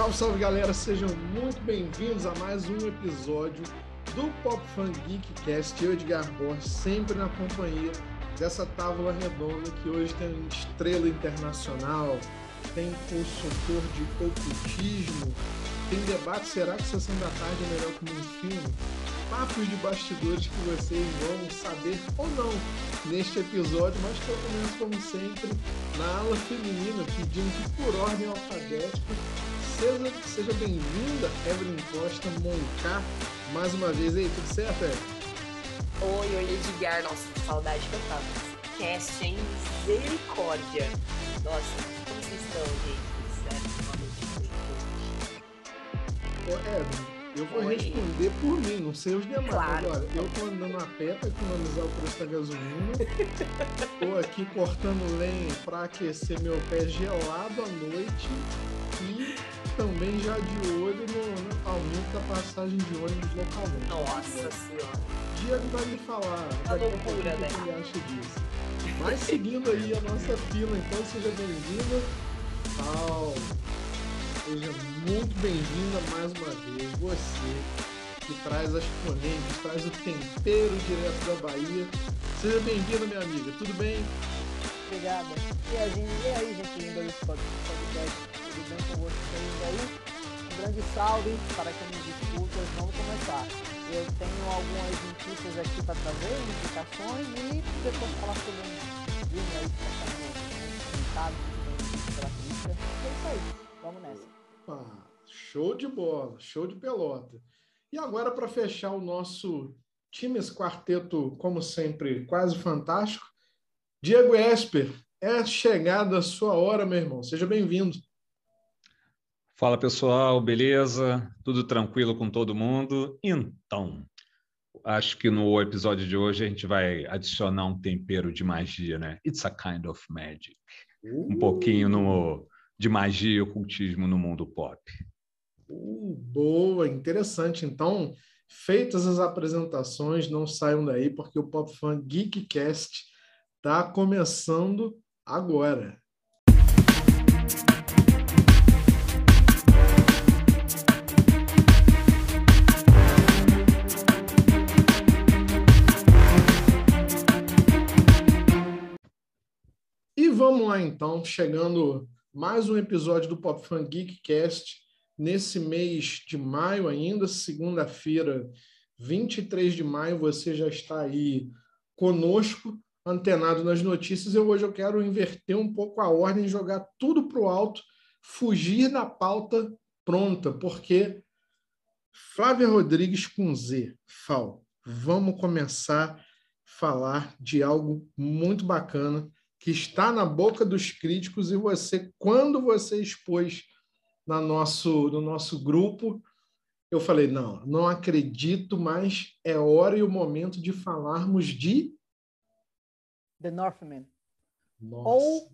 Salve, salve galera, sejam muito bem-vindos a mais um episódio do Pop Fan Geek Cast. Eu, Edgar Borges, sempre na companhia dessa tábua redonda que hoje tem estrela internacional, tem consultor de ocultismo, tem debate, será que Sessão da Tarde é melhor que um filme? Papos de bastidores que vocês vão saber ou não neste episódio, mas eu começo como sempre na ala feminina, pedindo que por ordem alfabética seja, seja bem-vinda Evelyn Costa Moncar mais uma vez aí, tudo certo, Evelyn? Oi, oi, Edgar, nossa, saudade que eu tava. Cast, hein? Misericórdia. Nossa, como vocês estão, gente? Ô, Evelyn, eu vou Oi. responder por mim, não sei os demais. Claro. Agora, eu tô andando a pé para economizar o preço da gasolina. tô aqui cortando lenha para aquecer meu pé gelado à noite. E também já de olho no, aumento da passagem de ônibus localmente. Nossa senhora. Diego vai me falar. A loucura, né? O que ele acha disso. Mas seguindo aí a nossa fila, então seja bem-vinda ao Seja muito bem-vinda mais uma vez, você que traz as polêmicas, traz o tempero direto da Bahia. Seja bem-vinda, minha amiga, tudo bem? Obrigada. E, a gente, e aí, gente linda do podcast, tudo bem com vocês aí? Um grande salve para quem nos escuta, vamos começar. Eu tenho algumas notícias aqui para trazer, indicações e depois falar sobre um filme aí que está sendo pela crítica. É isso aí, vamos nessa. Show de bola, show de pelota. E agora, para fechar o nosso time, esse quarteto, como sempre, quase fantástico, Diego Esper, é chegada a sua hora, meu irmão. Seja bem-vindo. Fala pessoal, beleza? Tudo tranquilo com todo mundo? Então, acho que no episódio de hoje a gente vai adicionar um tempero de magia, né? It's a kind of magic. Uh. Um pouquinho no de magia e ocultismo no mundo pop. Uh, boa, interessante. Então, feitas as apresentações, não saiam daí, porque o Pop Fan Geekcast está começando agora. Vamos lá então, chegando mais um episódio do Pop Fan Geekcast nesse mês de maio ainda, segunda-feira, 23 de maio, você já está aí conosco, antenado nas notícias. Eu hoje eu quero inverter um pouco a ordem, jogar tudo para o alto, fugir da pauta pronta, porque Flávia Rodrigues com Z, Fal, vamos começar a falar de algo muito bacana que está na boca dos críticos e você, quando você expôs na nosso, no nosso grupo, eu falei, não, não acredito, mas é hora e o momento de falarmos de... The Northman. Nossa. Ou,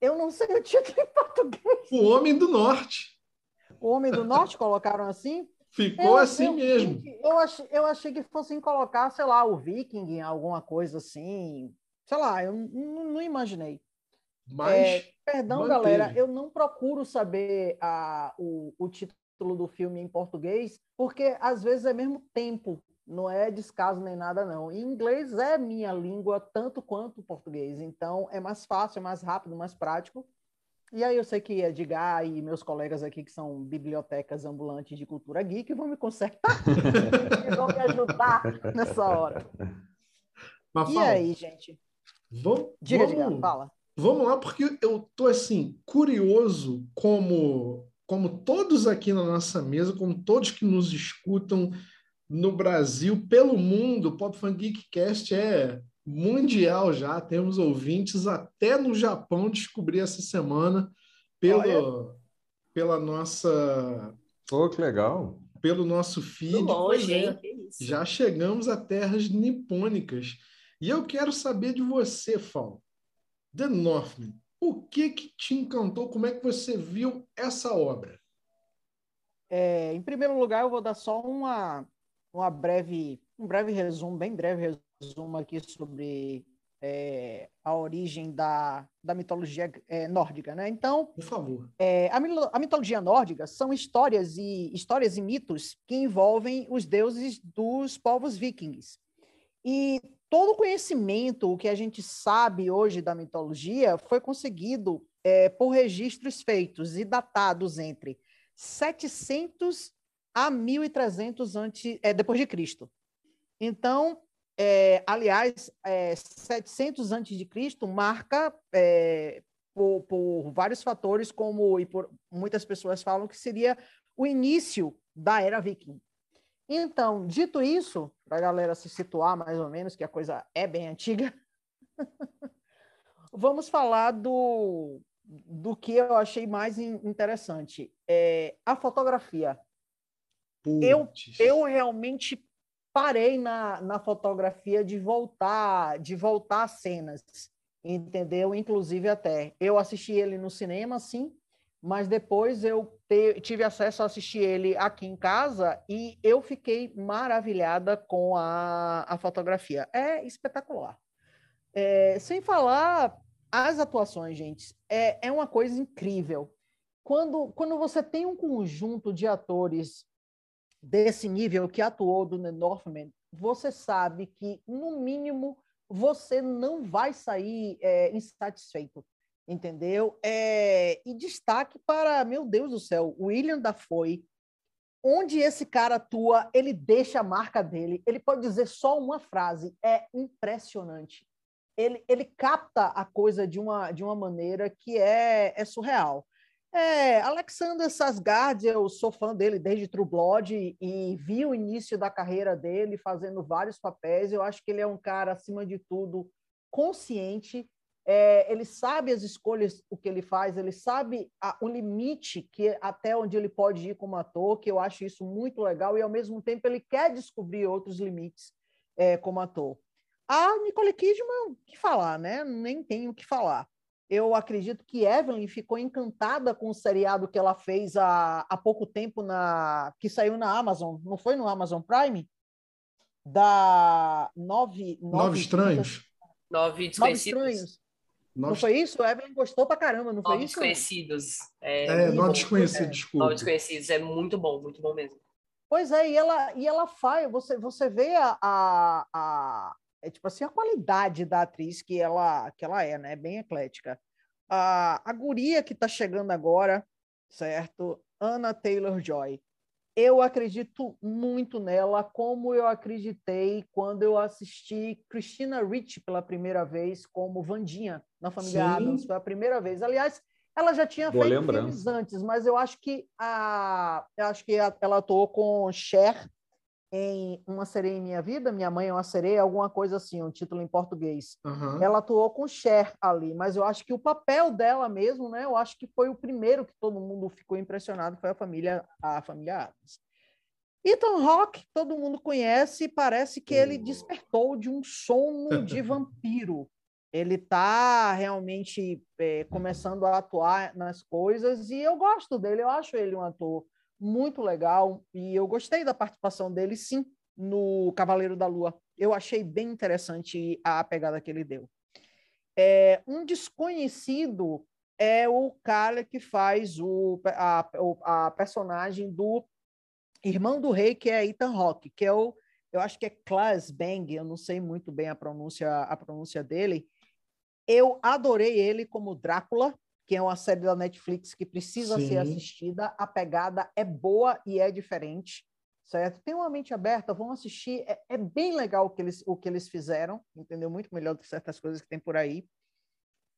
eu não sei o título em português. O Homem do Norte. O Homem do Norte colocaram assim? Ficou eu, assim eu, mesmo. Eu achei, eu achei que fossem colocar, sei lá, o Viking, alguma coisa assim, sei lá, eu não, imaginei. Mas, é, perdão, manteve. galera, eu não procuro saber a, o, o título do filme em português, porque às vezes é mesmo tempo, não é descaso nem nada, não. Em inglês é minha língua tanto quanto o português, então é mais fácil, é mais rápido, mais prático. E aí eu sei que Edgar e meus colegas aqui, que são bibliotecas ambulantes de cultura geek, vão me consertar e vão me ajudar nessa hora. Mas e aí, gente? Vamos, Diga, vamos, Edgar, fala. Vamos lá, porque eu tô assim, curioso como, como todos aqui na nossa mesa, como todos que nos escutam no Brasil, pelo mundo, o Pop Fan Geekcast é mundial já, temos ouvintes até no Japão, descobri essa semana pelo, pela nossa... Oh, que legal! Pelo nosso feed. Longe, é, hein? Já chegamos a terras nipônicas. E eu quero saber de você, Fal. The Northman. O que que te encantou? Como é que você viu essa obra? É, em primeiro lugar, eu vou dar só uma, uma breve, um breve resumo, bem breve resumo aqui sobre é, a origem da, da mitologia é, nórdica, né? Então, por favor, é, a, a, mitologia nórdica são histórias e histórias e mitos que envolvem os deuses dos povos vikings. E todo o conhecimento, o que a gente sabe hoje da mitologia, foi conseguido é, por registros feitos e datados entre 700 a 1300 antes, é, depois de Cristo. Então, é, aliás, é, 700 antes de Cristo marca é, por, por, vários fatores, como e por muitas pessoas falam que seria o início da era viking. Então, dito isso, para a galera se situar mais ou menos, que a coisa é bem antiga, vamos falar do, do que eu achei mais interessante. É, a fotografia. Eu, eu realmente parei na, na fotografia de voltar, de voltar às cenas, entendeu? Inclusive até eu assisti ele no cinema, sim, mas depois eu te, tive acesso a assistir ele aqui em casa e eu fiquei maravilhada com a, a fotografia. É espetacular. É, sem falar as atuações, gente, é, é uma coisa incrível. Quando, quando você tem um conjunto de atores desse nível que atuou do The Northman, você sabe que, no mínimo, você não vai sair é, insatisfeito, entendeu? É, e destaque para, meu Deus do céu, William Dafoe, onde esse cara atua, ele deixa a marca dele, ele pode dizer só uma frase, é impressionante. Ele, ele capta a coisa de uma, de uma maneira que é, é surreal. É, Alexander Sasgard, eu sou fã dele desde True Blood e, e vi o início da carreira dele fazendo vários papéis. Eu acho que ele é um cara, acima de tudo, consciente. É, ele sabe as escolhas, o que ele faz, ele sabe a, o limite que até onde ele pode ir como ator, que eu acho isso muito legal, e ao mesmo tempo ele quer descobrir outros limites é, como ator. A Nicole Kidman, que falar, né? Nem tenho o que falar eu acredito que Evelyn ficou encantada com o seriado que ela fez há, há pouco tempo na que saiu na Amazon, não foi no Amazon Prime? Da Nove Nove, nove Estranhos. Nove Desconhecidos. Nove Estranhos. Nove... Não foi isso? Evelyn gostou pra caramba, não foi nove isso? Desconhecidos. É, é Nove Desconhecidos, é. desculpa. Nove Desconhecidos, é muito bom, muito bom mesmo. Pois é, e ela, e ela faz, você, você vê a, a, a é tipo assim a qualidade da atriz que ela que ela é, né? Bem eclética. A, a guria que está chegando agora, certo? Anna Taylor Joy. Eu acredito muito nela, como eu acreditei quando eu assisti Christina Ricci pela primeira vez como Vandinha na família Sim. Adams. Foi a primeira vez. Aliás, ela já tinha Boa feito lembrança. filmes antes, mas eu acho que a, eu acho que ela atuou com Cher em Uma Sereia em Minha Vida, Minha Mãe é uma Sereia, alguma coisa assim, um título em português. Uhum. Ela atuou com Cher ali, mas eu acho que o papel dela mesmo, né? Eu acho que foi o primeiro que todo mundo ficou impressionado, foi a família, a família Adams. Ethan Hawke, todo mundo conhece, e parece que ele despertou de um sono de vampiro. Ele está realmente é, começando a atuar nas coisas e eu gosto dele, eu acho ele um ator muito legal e eu gostei da participação dele, sim, no Cavaleiro da Lua. Eu achei bem interessante a pegada que ele deu. É, um desconhecido é o cara que faz o, a, a personagem do irmão do rei, que é Ethan Hawke, que é o, eu acho que é Klaas Bang, eu não sei muito bem a pronúncia, a pronúncia dele. Eu adorei ele como Drácula, que é uma série da Netflix que precisa Sim. ser assistida. A pegada é boa e é diferente, certo? Tem uma mente aberta, vão assistir. É, é, bem legal o que, eles, o que eles fizeram, entendeu? Muito melhor do que certas coisas que tem por aí.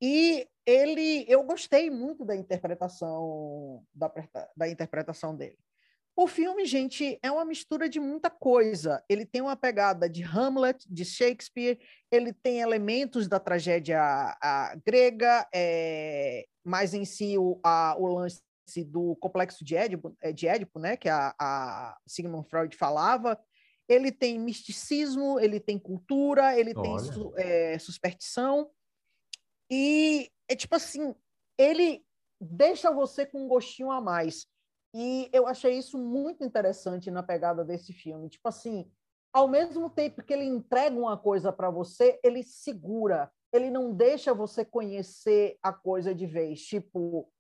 E ele, eu gostei muito da interpretação da, da interpretação dele. O filme, gente, é uma mistura de muita coisa. Ele tem uma pegada de Hamlet, de Shakespeare, ele tem elementos da tragédia a, grega, é, mais em si o, a, o lance do complexo de Édipo, é, de Édipo né, que a, a Sigmund Freud falava. Ele tem misticismo, ele tem cultura, ele Olha. tem su, é, superstição. E é tipo assim, ele deixa você com um gostinho a mais. E eu achei isso muito interessante na pegada desse filme. Tipo assim, ao mesmo tempo que ele entrega uma coisa para você, ele segura, ele não deixa você conhecer a coisa de vez. Tipo,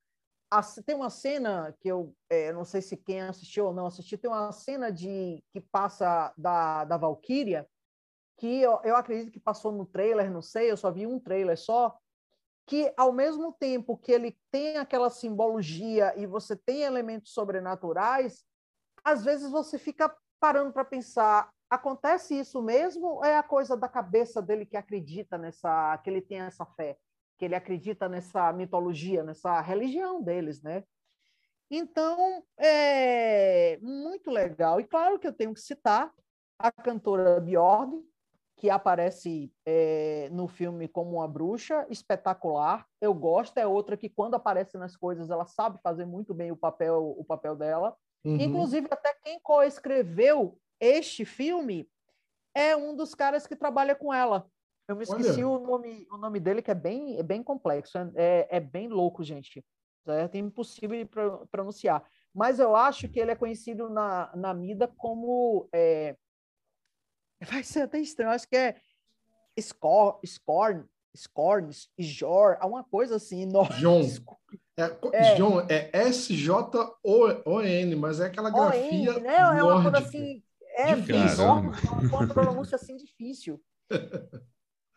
tem uma cena que eu é, não sei se quem assistiu ou não assistiu, tem uma cena de que passa da, da Valkyria, que eu, eu acredito que passou no trailer, não sei, eu só vi um trailer só, que ao mesmo tempo que ele tem aquela simbologia e você tem elementos sobrenaturais, às vezes você fica parando para pensar, acontece isso mesmo é a coisa da cabeça dele que acredita nessa, que ele tem essa fé, que ele acredita nessa mitologia, nessa religião deles, né? Então, é muito legal. E claro que eu tenho que citar a cantora Bjorn, que aparece é, no filme como uma bruxa, espetacular. Eu gosto, é outra que quando aparece nas coisas, ela sabe fazer muito bem o papel, o papel dela. Uhum. Inclusive, até quem coescreveu este filme é um dos caras que trabalha com ela. Eu me esqueci o nome, o nome dele, que é bem, é bem complexo, é, é, é bem louco, gente. É impossível de pronunciar. Mas eu acho que ele é conhecido na, na mida como. É, vai ser até estranho, acho que é Scorn, Scorn, Scorn, Jor, alguma coisa assim. No... John. É, é. John, é S-J-O-N, mas é aquela grafia. Né? É uma coisa assim. É, enorme, uma pronúncia assim difícil.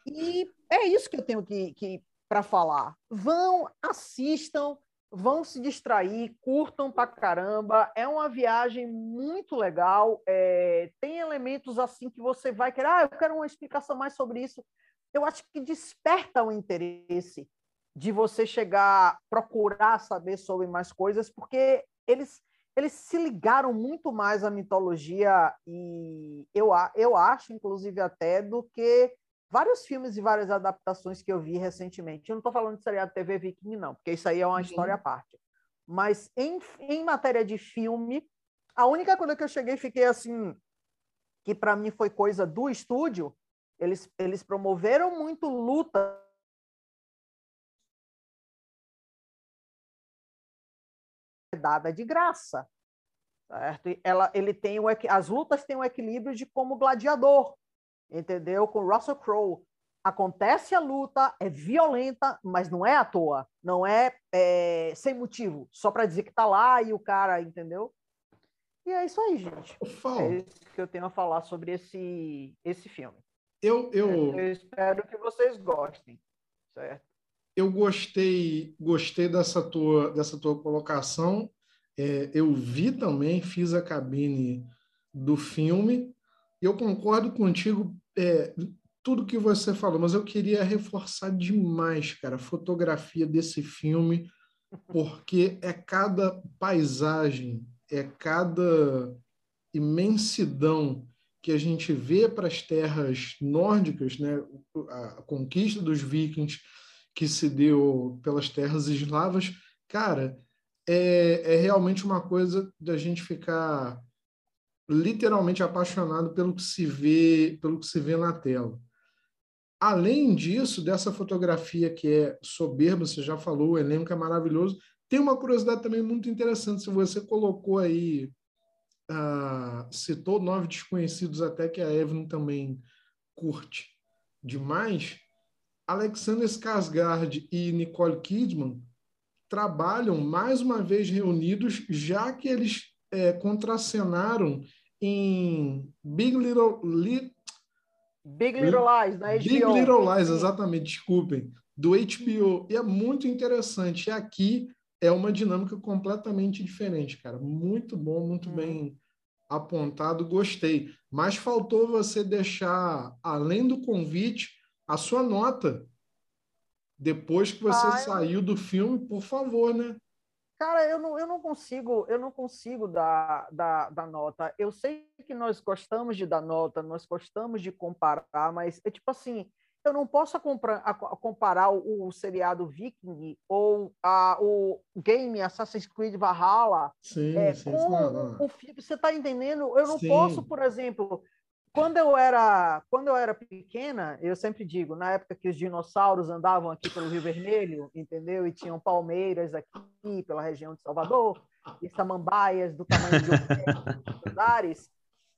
E é isso que eu tenho que, que para falar. Vão, assistam, vão se distrair, curtam pra caramba. É uma viagem muito legal. É, tem elementos assim que você vai querer. Ah, eu quero uma explicação mais sobre isso. Eu acho que desperta o interesse de você chegar, procurar saber sobre mais coisas, porque eles eles se ligaram muito mais à mitologia e eu, eu acho, inclusive, até do que vários filmes e várias adaptações que eu vi recentemente. Eu não estou falando de seriado TV Viking, não, porque isso aí é uma uhum. história à parte. Mas em, em matéria de filme, a única coisa que eu cheguei e fiquei assim, que para mim foi coisa do estúdio, eles, eles promoveram muito luta dada de graça. Certo? Ela, ele tem o, as lutas têm um equilíbrio de como gladiador, entendeu? Com Russell Crowe. Acontece a luta, é violenta, mas não é à toa, não é, é sem motivo, só para dizer que está lá e o cara, entendeu? E é isso aí, gente. É isso que eu tenho a falar sobre esse, esse filme. Eu, eu... eu espero que vocês gostem, certo? eu gostei gostei dessa tua dessa tua colocação é, eu vi também fiz a cabine do filme eu concordo contigo é, tudo que você falou mas eu queria reforçar demais cara a fotografia desse filme porque é cada paisagem é cada imensidão que a gente vê para as terras nórdicas né? A conquista dos vikings que se deu pelas terras eslavas, cara, é, é realmente uma coisa da gente ficar literalmente apaixonado pelo que se vê, pelo que se vê na tela. Além disso, dessa fotografia que é soberba, você já falou, o elenco é maravilhoso. Tem uma curiosidade também muito interessante, se você colocou aí, uh, citou Nove Desconhecidos, até que a Evelyn também curte demais. Alexander Skarsgård e Nicole Kidman trabalham mais uma vez reunidos, já que eles é, contracenaram em Big Little, Li... Big Little Lies, da HBO. Big Little Lies, exatamente, desculpem, do HBO. E é muito interessante. E aqui é uma dinâmica completamente diferente, cara. Muito bom, muito hum. bem apontado, gostei. Mas faltou você deixar, além do convite, a sua nota depois que você ah, saiu do filme, por favor, né? Cara, eu não, eu não consigo, eu não consigo dar, dar, dar nota. Eu sei que nós gostamos de dar nota, nós gostamos de comparar, mas é tipo assim, eu não posso comparar, o, o, seriado Viking ou a, o game Assassin's Creed Valhalla sim, é, sim, com o, o, Você está entendendo? Eu não sim. posso, por exemplo, quando eu era quando eu era pequena, eu sempre digo, na época que os dinossauros andavam aqui pelo Rio Vermelho, entendeu? E tinham palmeiras aqui pela região de Salvador, e samambaias do tamanho de andares,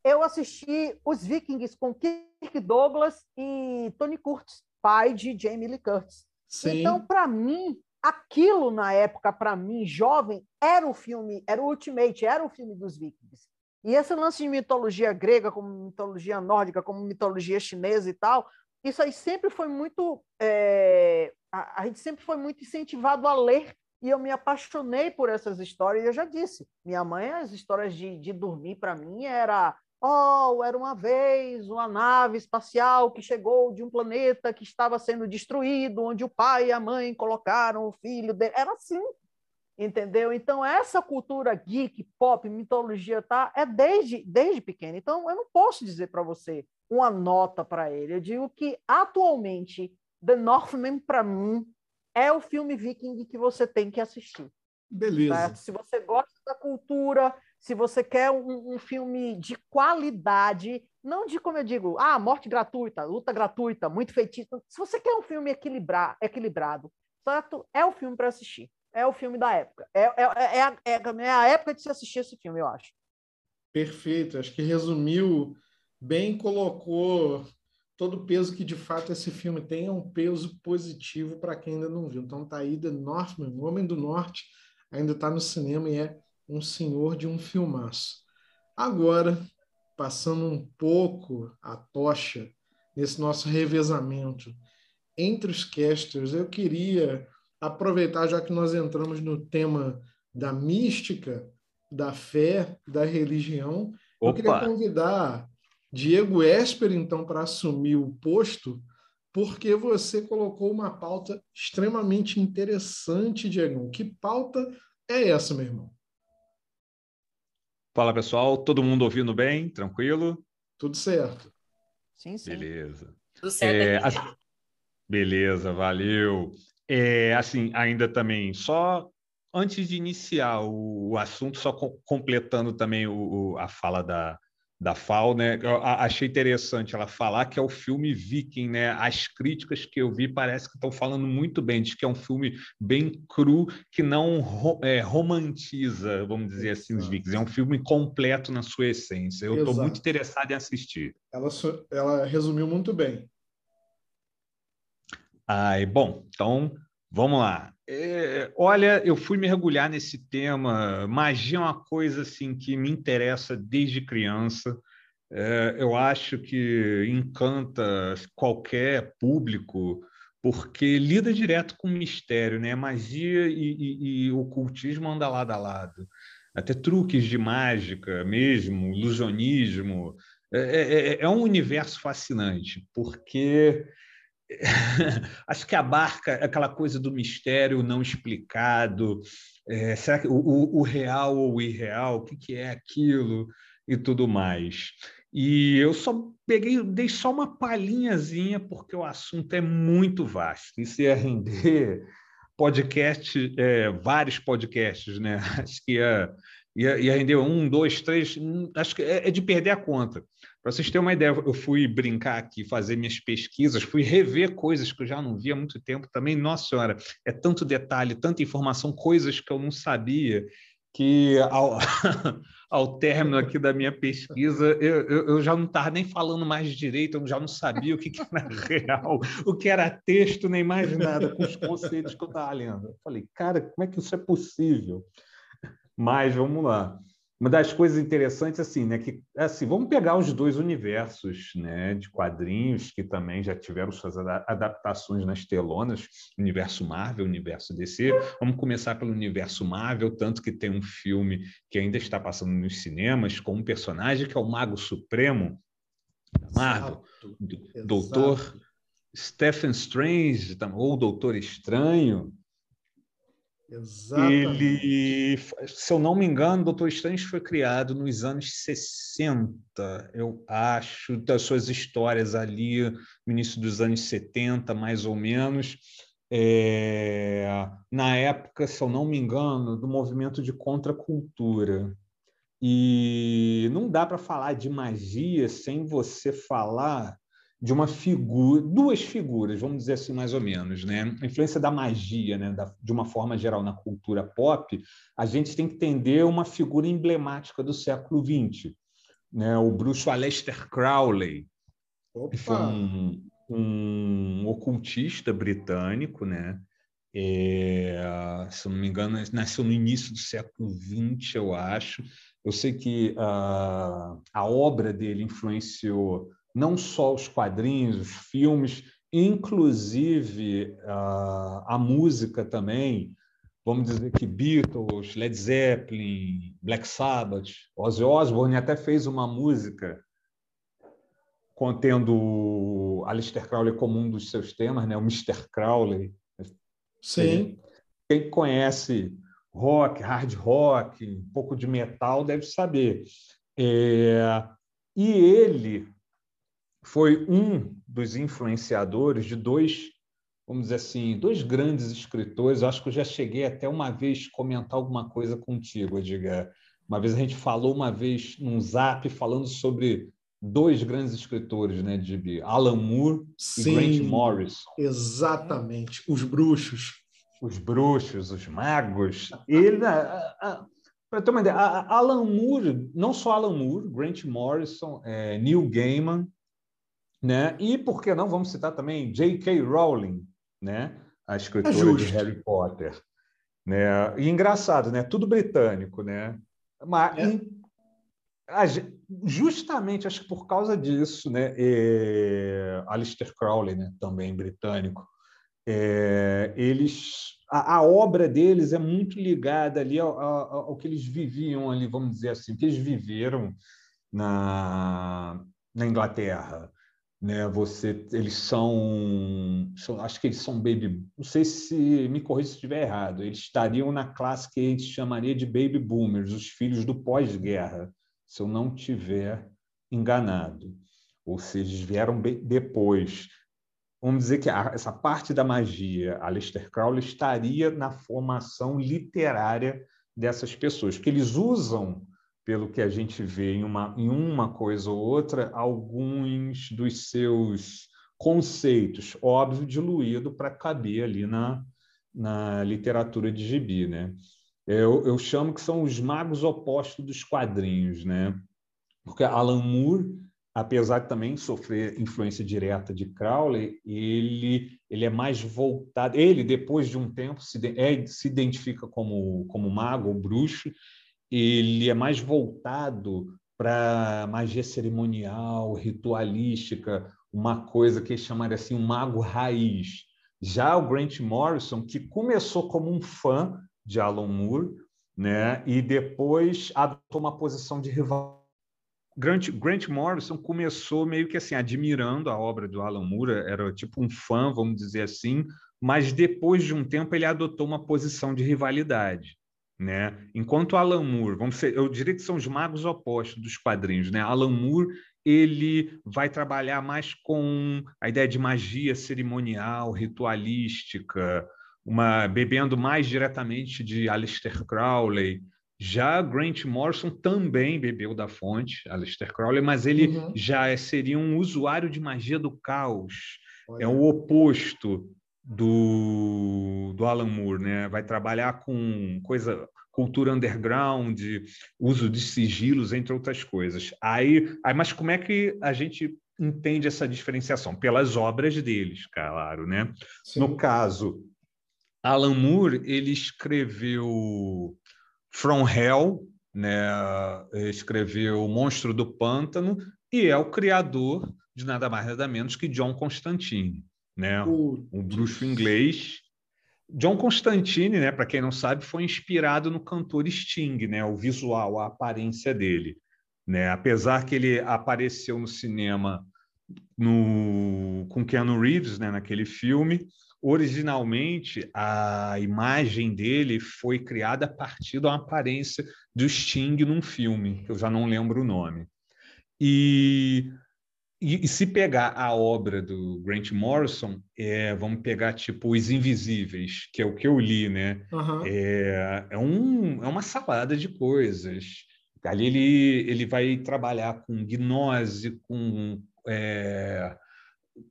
eu assisti Os Vikings com Kirk Douglas e Tony Curtis, pai de Jamie Lee Curtis. Sim. Então, para mim, aquilo na época, para mim, jovem, era o filme, era o Ultimate, era o filme dos Vikings. E esse lance de mitologia grega, como mitologia nórdica, como mitologia chinesa e tal, isso aí sempre foi muito. É, a, a, gente sempre foi muito incentivado a ler e eu me apaixonei por essas histórias. E eu já disse, minha mãe, as histórias de, de dormir para mim era Oh, era uma vez uma nave espacial que chegou de um planeta que estava sendo destruído, onde o pai e a mãe colocaram o filho dele. Era assim, entendeu? Então, essa cultura geek, pop, mitologia, tá? É desde, desde pequeno. Então, eu não posso dizer para você uma nota para ele. Eu digo que, atualmente, The Northman, para mim, é o filme viking que você tem que assistir. Beleza. Certo? Se você gosta da cultura, se você quer um, um, filme de qualidade, não de, como eu digo, ah, morte gratuita, luta gratuita, muito feitiço. Se você quer um filme equilibrar, equilibrado, certo? É o filme para assistir. É o filme da época. É, é, é, a, é, é a época de se assistir esse filme, eu acho. Perfeito. Acho que resumiu bem, colocou todo o peso que de fato esse filme tem, é um peso positivo para quem ainda não viu. Então tá aí The Northman, o Homem do Norte, ainda está no cinema e é um senhor de um filmaço. Agora, passando um pouco a tocha nesse nosso revezamento entre os casters, eu queria aproveitar, já que nós entramos no tema da mística, da fé, da religião, Opa. eu queria convidar Diego Esper, então, para assumir o posto, porque você colocou uma pauta extremamente interessante, Diego. Que pauta é essa, meu irmão? Fala pessoal, todo mundo ouvindo bem? Tranquilo? Tudo certo. Sim, sim. Beleza. Tudo certo. É, beleza, valeu. É, assim, ainda também, só antes de iniciar o, o assunto, só co completando também o, o, a fala da, da FAO, né? Eu achei interessante ela falar que é o filme Viking, né? As críticas que eu vi parece que estão falando muito bem, de que é um filme bem cru, que não é, romantiza, vamos dizer assim, os Vikings. É um filme completo na sua essência. Eu estou muito interessado em assistir. Ela, ela resumiu muito bem. Ai, bom, então vamos lá. É, olha, eu fui mergulhar nesse tema. Magia é uma coisa assim que me interessa desde criança. É, eu acho que encanta qualquer público porque lida direto com mistério, né? Magia e, e, e ocultismo andam lado a lado. Até truques de mágica mesmo, ilusionismo. É, é, é, é um universo fascinante, porque acho que abarca aquela coisa do mistério não explicado, é, será que o, o, real ou o irreal, o que, que é aquilo e tudo mais. E eu só peguei, dei só uma palhinhazinha, porque o assunto é muito vasto. Isso ia render podcast, é, vários podcasts, né? Acho que ia, ia, ia render um, dois, três, hum, acho que é, é de perder a conta. Para vocês terem uma ideia, eu fui brincar aqui, fazer minhas pesquisas, fui rever coisas que eu já não via há muito tempo também. Nossa Senhora, é tanto detalhe, tanta informação, coisas que eu não sabia, que ao, ao término aqui da minha pesquisa, eu, eu, eu já não estava nem falando mais direito, eu já não sabia o que, que era real, o que era texto, nem mais nada, com os conceitos que eu estava lendo. Eu falei, cara, como é que isso é possível? Mas vamos lá uma das coisas interessantes assim, né, que assim, vamos pegar os dois universos, né, de quadrinhos que também já tiveram suas adaptações nas telonas, universo Marvel, universo DC. Vamos começar pelo universo Marvel, tanto que tem um filme que ainda está passando nos cinemas com um personagem que é o Mago Supremo da Marvel, Exato. Doutor. Stephen Strange ou Doutor Estranho, Exatamente. Ele, se eu não me engano, Doutor Estranho foi criado nos anos 60, eu acho, das suas histórias ali no início dos anos 70, mais ou menos. É, na época, se eu não me engano, do movimento de contracultura. E não dá para falar de magia sem você falar de uma figura, duas figuras, vamos dizer assim mais ou menos, né? A influência da magia, né? Da, de uma forma geral na cultura pop, a gente tem que entender uma figura emblemática do século XX. né? o bruxo Aleister Crowley, Opa. que foi um, um ocultista britânico, né? É, se não me engano, nasceu no início do século XX, eu acho. Eu sei que uh, a obra dele influenciou não só os quadrinhos, os filmes, inclusive uh, a música também. Vamos dizer que Beatles, Led Zeppelin, Black Sabbath, Ozzy Osbourne até fez uma música contendo Aleister Crowley como um dos seus temas, né? o Mr. Crowley. Sim. Quem conhece rock, hard rock, um pouco de metal, deve saber. É... E ele foi um dos influenciadores de dois, vamos dizer assim, dois grandes escritores. Eu acho que eu já cheguei até uma vez comentar alguma coisa contigo, Edgar. Uma vez a gente falou uma vez num zap falando sobre dois grandes escritores, né, de Alan Moore Sim, e Grant Morrison. Exatamente, os bruxos. Os bruxos, os magos. Ele, para ter uma ideia, Alan Moore, não só Alan Moore, Grant Morrison, é, Neil Gaiman, né? E por que não vamos citar também J.K. Rowling, né? A escritora é de Harry Potter, né? E engraçado, né? Tudo britânico, né? Mas é justamente acho que por causa disso, né, é, Alistair Crowley, né, também britânico, é, eles a, a, obra deles é muito ligada ali ao, ao, ao, que eles viviam ali, vamos dizer assim, que eles viveram na, na Inglaterra, né? Você, eles são, são, acho que eles são baby, não sei se me corrija se estiver errado, eles estariam na classe que a gente chamaria de baby boomers, os filhos do pós-guerra se eu não tiver enganado. Ou seja, eles vieram depois. Vamos dizer que essa parte da magia, Aleister Crowley, estaria na formação literária dessas pessoas, porque eles usam, pelo que a gente vê em uma, em uma coisa ou outra, alguns dos seus conceitos, óbvio, diluído para caber ali na, na literatura de gibi, né? Eu, eu chamo que são os magos opostos dos quadrinhos, né? Porque Alan Moore, apesar de também sofrer influência direta de Crowley, ele, ele é mais voltado. Ele, depois de um tempo, se, é, se identifica como, como mago ou bruxo, ele é mais voltado para magia cerimonial, ritualística, uma coisa que chamaria assim um mago raiz. Já o Grant Morrison, que começou como um fã de Alan Moore, né? E depois adotou uma posição de rival. Grant, Grant Morrison começou meio que assim admirando a obra do Alan Moore, era tipo um fã, vamos dizer assim, mas depois de um tempo ele adotou uma posição de rivalidade, né? Enquanto Alan Moore, vamos ser, eu diria que são os magos opostos dos quadrinhos, né? Alan Moore ele vai trabalhar mais com a ideia de magia cerimonial, ritualística, uma bebendo mais diretamente de Aleister Crowley. Já Grant Morrison também bebeu da fonte, Aleister Crowley, mas ele uhum. já seria um usuário de magia do caos. Olha. É o oposto do, do Alan Moore, né? Vai trabalhar com coisa cultura underground, uso de sigilos, entre outras coisas. Aí, aí, mas como é que a gente entende essa diferenciação? Pelas obras deles, claro, né? Sim. No caso Alan Moore ele escreveu From Hell, né? escreveu O Monstro do Pântano e é o criador de nada mais nada menos que John Constantine, né? O, um bruxo inglês. John Constantine, né, para quem não sabe, foi inspirado no cantor Sting, né, o visual, a aparência dele, né? Apesar que ele apareceu no cinema no, com Keanu Reeves, né, naquele filme, originalmente a imagem dele foi criada a partir da aparência do Sting num filme, que eu já não lembro o nome. E, e, e se pegar a obra do Grant Morrison, é, vamos pegar tipo Os Invisíveis, que é o que eu li, né? Uhum. É, é, um, é uma salada de coisas. Ali ele, ele vai trabalhar com gnose, com é,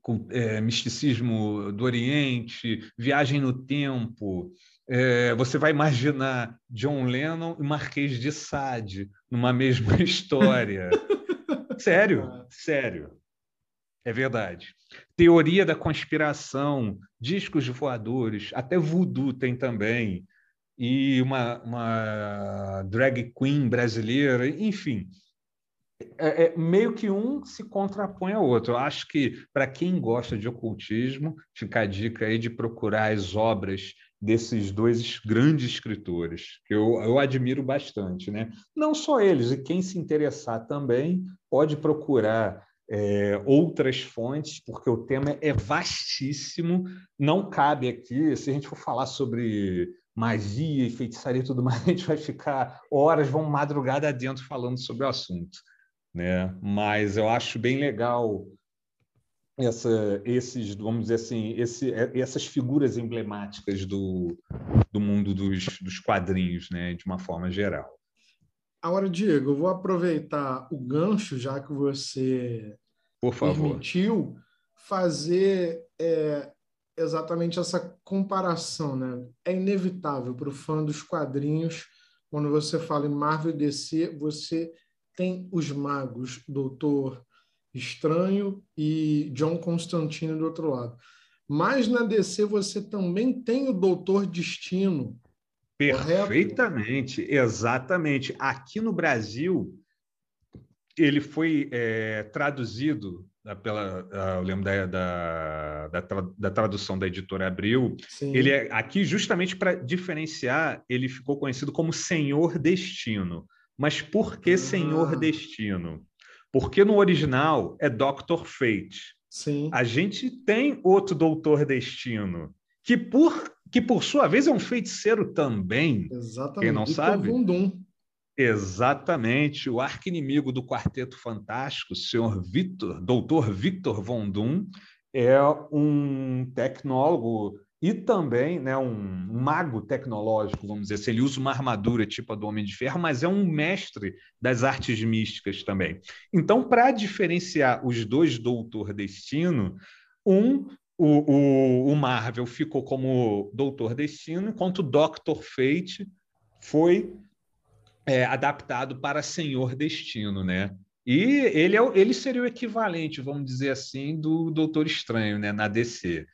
com, é, misticismo do Oriente, viagem no tempo. É, você vai imaginar John Lennon e Marquês de Sade numa mesma história. sério, sério. É verdade. Teoria da conspiração, discos voadores, até voodoo tem também, e uma, uma drag queen brasileira, enfim. É, é, meio que um se contrapõe ao outro. Eu acho que, para quem gosta de ocultismo, fica a dica aí de procurar as obras desses dois grandes escritores, que eu, eu admiro bastante. Né? Não só eles, e quem se interessar também pode procurar é, outras fontes, porque o tema é vastíssimo, não cabe aqui, se a gente for falar sobre magia e feitiçaria e tudo mais, a gente vai ficar horas, vão madrugada dentro falando sobre o assunto. Né? Mas eu acho bem legal essa, esses, vamos dizer assim, esse, essas figuras emblemáticas do, do mundo dos, dos quadrinhos, né? de uma forma geral. Agora, Diego, eu vou aproveitar o gancho, já que você Por favor. permitiu, fazer é, exatamente essa comparação. Né? É inevitável para o fã dos quadrinhos, quando você fala em Marvel e DC, você tem os magos, Doutor Estranho e John Constantine do outro lado. Mas na DC você também tem o Doutor Destino, Perfeitamente, Correto? exatamente. Aqui no Brasil, ele foi é, traduzido né, pela, eu lembro da, da, da, tradução da editora Abril. Sim. Ele é aqui justamente para diferenciar, ele ficou conhecido como Senhor Destino. Mas por que ah. Senhor Destino? Porque no original é Doctor Fate. Sim. A gente tem outro Doutor Destino, que por que por sua vez é um feiticeiro também. Exatamente. Quem não sabe? Vundum. Exatamente, o arquinimigo do Quarteto Fantástico, o senhor Victor, doutor Victor Von Doom, é um tecnólogo e também né, um mago tecnológico, vamos dizer assim. Ele usa uma armadura tipo a do Homem de Ferro, mas é um mestre das artes místicas também. Então, para diferenciar os dois Doutor Destino, um o, o, o Marvel ficou como Doutor Destino, enquanto Doctor Fate foi é, adaptado para Senhor Destino, né? E ele, é, ele seria o equivalente, vamos dizer assim, do Doutor Estranho, né, na DC.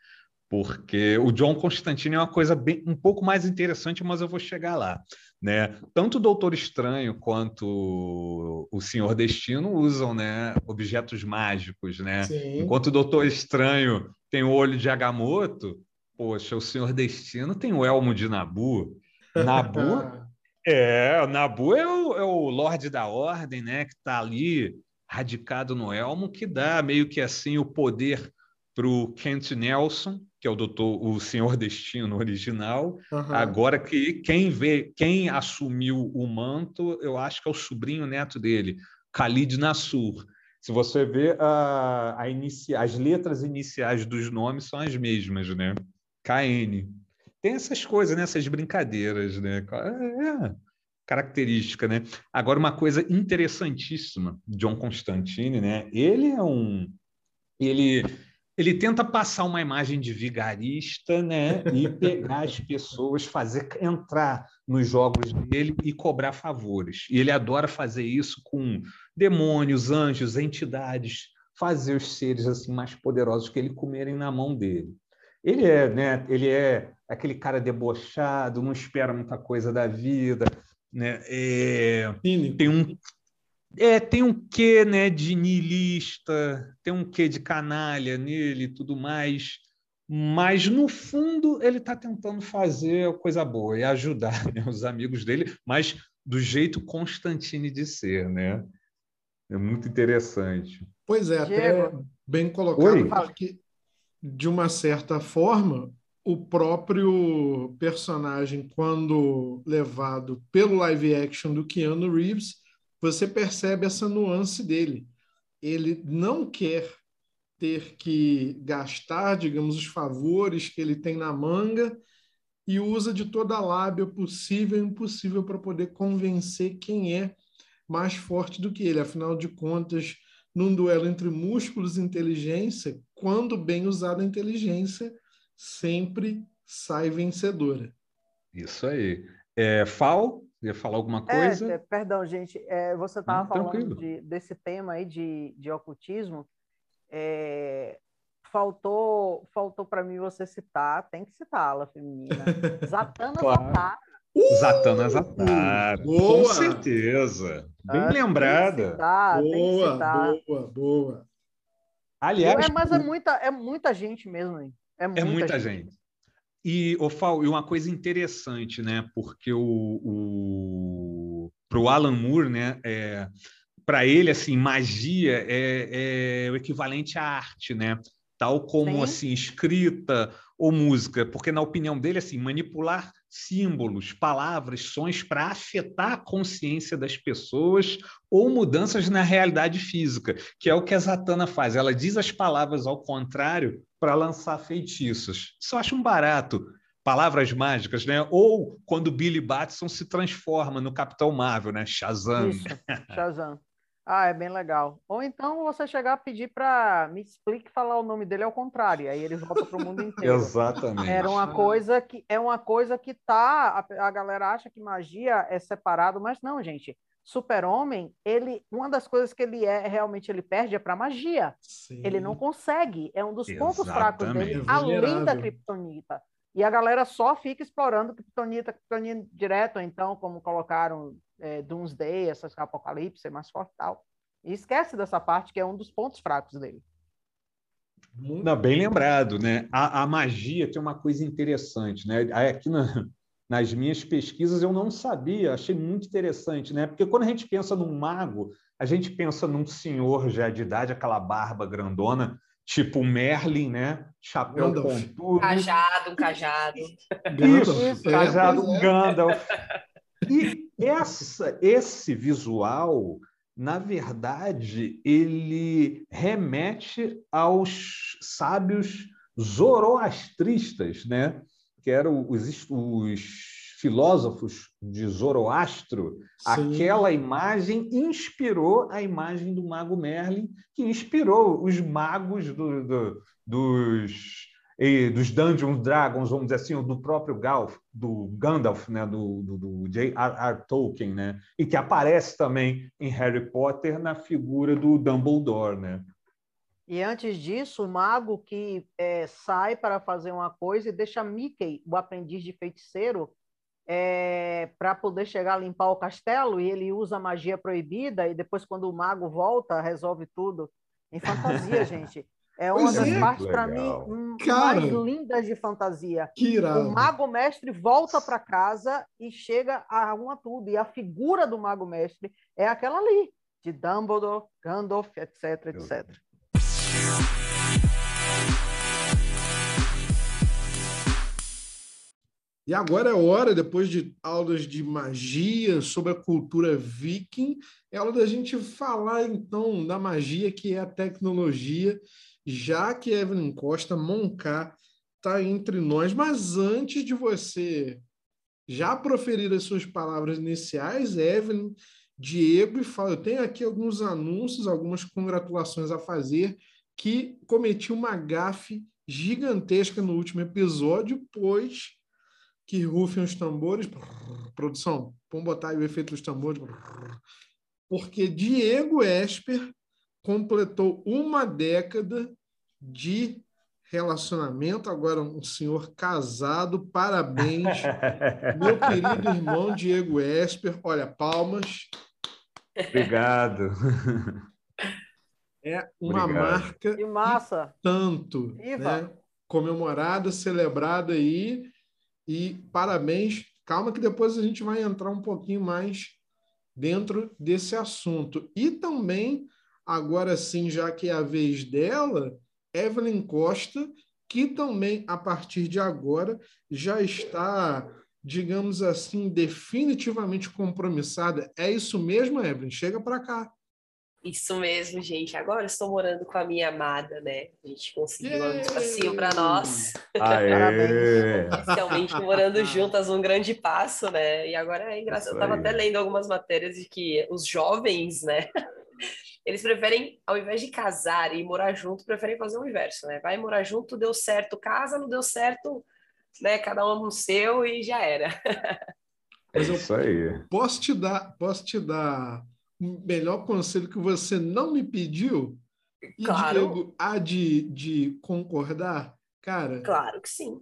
Porque o John Constantine é uma coisa bem, um pouco mais interessante, mas eu vou chegar lá. Né? Tanto o Doutor Estranho quanto o Senhor Destino usam né, objetos mágicos. Né? Enquanto o Doutor Estranho tem o olho de Agamotto, poxa, o Senhor Destino tem o elmo de Nabu. Nabu é, o Nabu é o, é o Lorde da Ordem, né? Que está ali radicado no elmo, que dá meio que assim o poder para o Kent Nelson, que é o doutor, o Senhor Destino original. Uhum. Agora que quem vê, quem assumiu o manto, eu acho que é o sobrinho neto dele, Khalid Nassur. Se você vê a, a inici... as letras iniciais dos nomes são as mesmas, né? KN. Tem essas coisas, né? essas brincadeiras, né? É, é característica, né? Agora, uma coisa interessantíssima, John Constantine, né? Ele é um... Ele ele tenta passar uma imagem de vigarista, né? E pegar as pessoas, fazer entrar nos jogos dele e cobrar favores. E ele adora fazer isso com demônios, anjos, entidades, fazer os seres assim mais poderosos que ele comerem na mão dele. Ele é, né? Ele é aquele cara debochado, não espera muita coisa da vida, né? É, tem um é, tem um quê né, de niilista, tem um quê de canalha nele e tudo mais, mas no fundo ele está tentando fazer coisa boa e ajudar né, os amigos dele, mas do jeito Constantine de ser, né? É muito interessante. Pois é, até bem colocado, porque de uma certa forma o próprio personagem, quando levado pelo live action do Keanu Reeves, você percebe essa nuance dele. Ele não quer ter que gastar, digamos, os favores que ele tem na manga e usa de toda a lábia possível e impossível para poder convencer quem é mais forte do que ele. Afinal de contas, num duelo entre músculos e inteligência, quando bem usada a inteligência, sempre sai vencedora. Isso aí. É, Fal, Ia falar alguma coisa? É, perdão, gente. É, você estava falando de, desse tema aí de, de ocultismo. É, faltou faltou para mim você citar, tem que citá-la, feminina. Zatana claro. Zatara. Uh! Zatana Zatara. Boa. Com certeza. Bem ah, lembrada. Citar, boa, boa, boa. Aliás, é, mas é muita, é muita gente mesmo, hein? É muita, é muita gente. gente. E, Ofal, e uma coisa interessante, né? Porque o, o para o Alan Moore, né? É, para ele, assim, magia é, é, o equivalente à arte, né? Tal como Sim. assim escrita ou música, porque na opinião dele, assim, manipular símbolos, palavras, sons para afetar a consciência das pessoas ou mudanças na realidade física, que é o que a Zatanna faz. Ela diz as palavras ao contrário para lançar feitiços. Isso eu acho um barato. Palavras mágicas, né? Ou quando Billy Batson se transforma no Capitão Marvel, né? Shazam. Isso, Shazam. Ah, é bem legal. Ou então você chegar a pedir para me explique falar o nome dele ao contrário, aí ele volta para o mundo inteiro. Exatamente. Era uma coisa que é uma coisa que tá a, a galera acha que magia é separado, mas não, gente. Super-Homem, ele uma das coisas que ele é realmente ele perde é para magia. Sim. Ele não consegue, é um dos Exatamente. pontos fracos dele, além da Kryptonita. E a galera só fica explorando Kryptonita, Kryptonita direto, então, como colocaram é, Doomsday, essas Apocalipse é mais forte e tal. E esquece dessa parte que é um dos pontos fracos dele. Não, bem lembrado, né? A, a, magia tem uma coisa interessante, né? Aqui na, nas minhas pesquisas eu não sabia, achei muito interessante, né? Porque quando a gente pensa num mago, a gente pensa num senhor já de idade, aquela barba grandona, tipo Merlin, né? Chapéu Gandalf. pontudo. Cajado, um cajado. Isso, cajado, um Gandalf. E essa, esse visual, na verdade, ele remete aos sábios zoroastristas, né? que eram os, os filósofos de Zoroastro, Sim. aquela imagem inspirou a imagem do mago Merlin, que inspirou os magos do, do, dos e dos Dungeons Dragons, vamos dizer assim, do próprio Galf, do Gandalf, né, do, do, do J.R.R. Tolkien, né, e que aparece também em Harry Potter na figura do Dumbledore, né. E antes disso, o mago que é, sai para fazer uma coisa e deixa Mickey, o aprendiz de feiticeiro, é, para poder chegar a limpar o castelo, e ele usa magia proibida, e depois, quando o mago volta, resolve tudo. Em fantasia, gente. É uma pois das é. partes, para mim, Cara, mais lindas de fantasia. Que irado. O Mago Mestre volta para casa e chega a uma tudo. E a figura do Mago Mestre é aquela ali, de Dumbledore, Gandalf, etc, etc. E agora é hora, depois de aulas de magia sobre a cultura viking, é hora da gente falar então da magia que é a tecnologia já que Evelyn Costa Moncar está entre nós. Mas antes de você já proferir as suas palavras iniciais, Evelyn, Diego e fala, eu tenho aqui alguns anúncios, algumas congratulações a fazer, que cometi uma gafe gigantesca no último episódio, pois que rufem os tambores. Produção, vamos botar aí o efeito dos tambores. Porque Diego Esper completou uma década de relacionamento, agora um senhor casado, parabéns, meu querido irmão Diego Esper, olha, palmas. Obrigado. É uma Obrigado. marca que massa. tanto, né? comemorada, celebrada aí, e parabéns. Calma que depois a gente vai entrar um pouquinho mais dentro desse assunto. E também, agora sim, já que é a vez dela, Evelyn Costa, que também, a partir de agora, já está, digamos assim, definitivamente compromissada. É isso mesmo, Evelyn? Chega para cá. Isso mesmo, gente. Agora estou morando com a minha amada, né? A gente conseguiu yeah! um espacinho para nós. Aê! Oficialmente morando juntas, um grande passo, né? E agora é engraçado. Eu estava até lendo algumas matérias de que os jovens, né? Eles preferem, ao invés de casar e morar junto, preferem fazer o inverso, né? Vai morar junto, deu certo, casa, não deu certo, né? Cada um no seu e já era. Mas é isso aí. Posso te dar, posso te dar o melhor conselho que você não me pediu? E claro. Diego há de, de concordar? Cara. Claro que sim.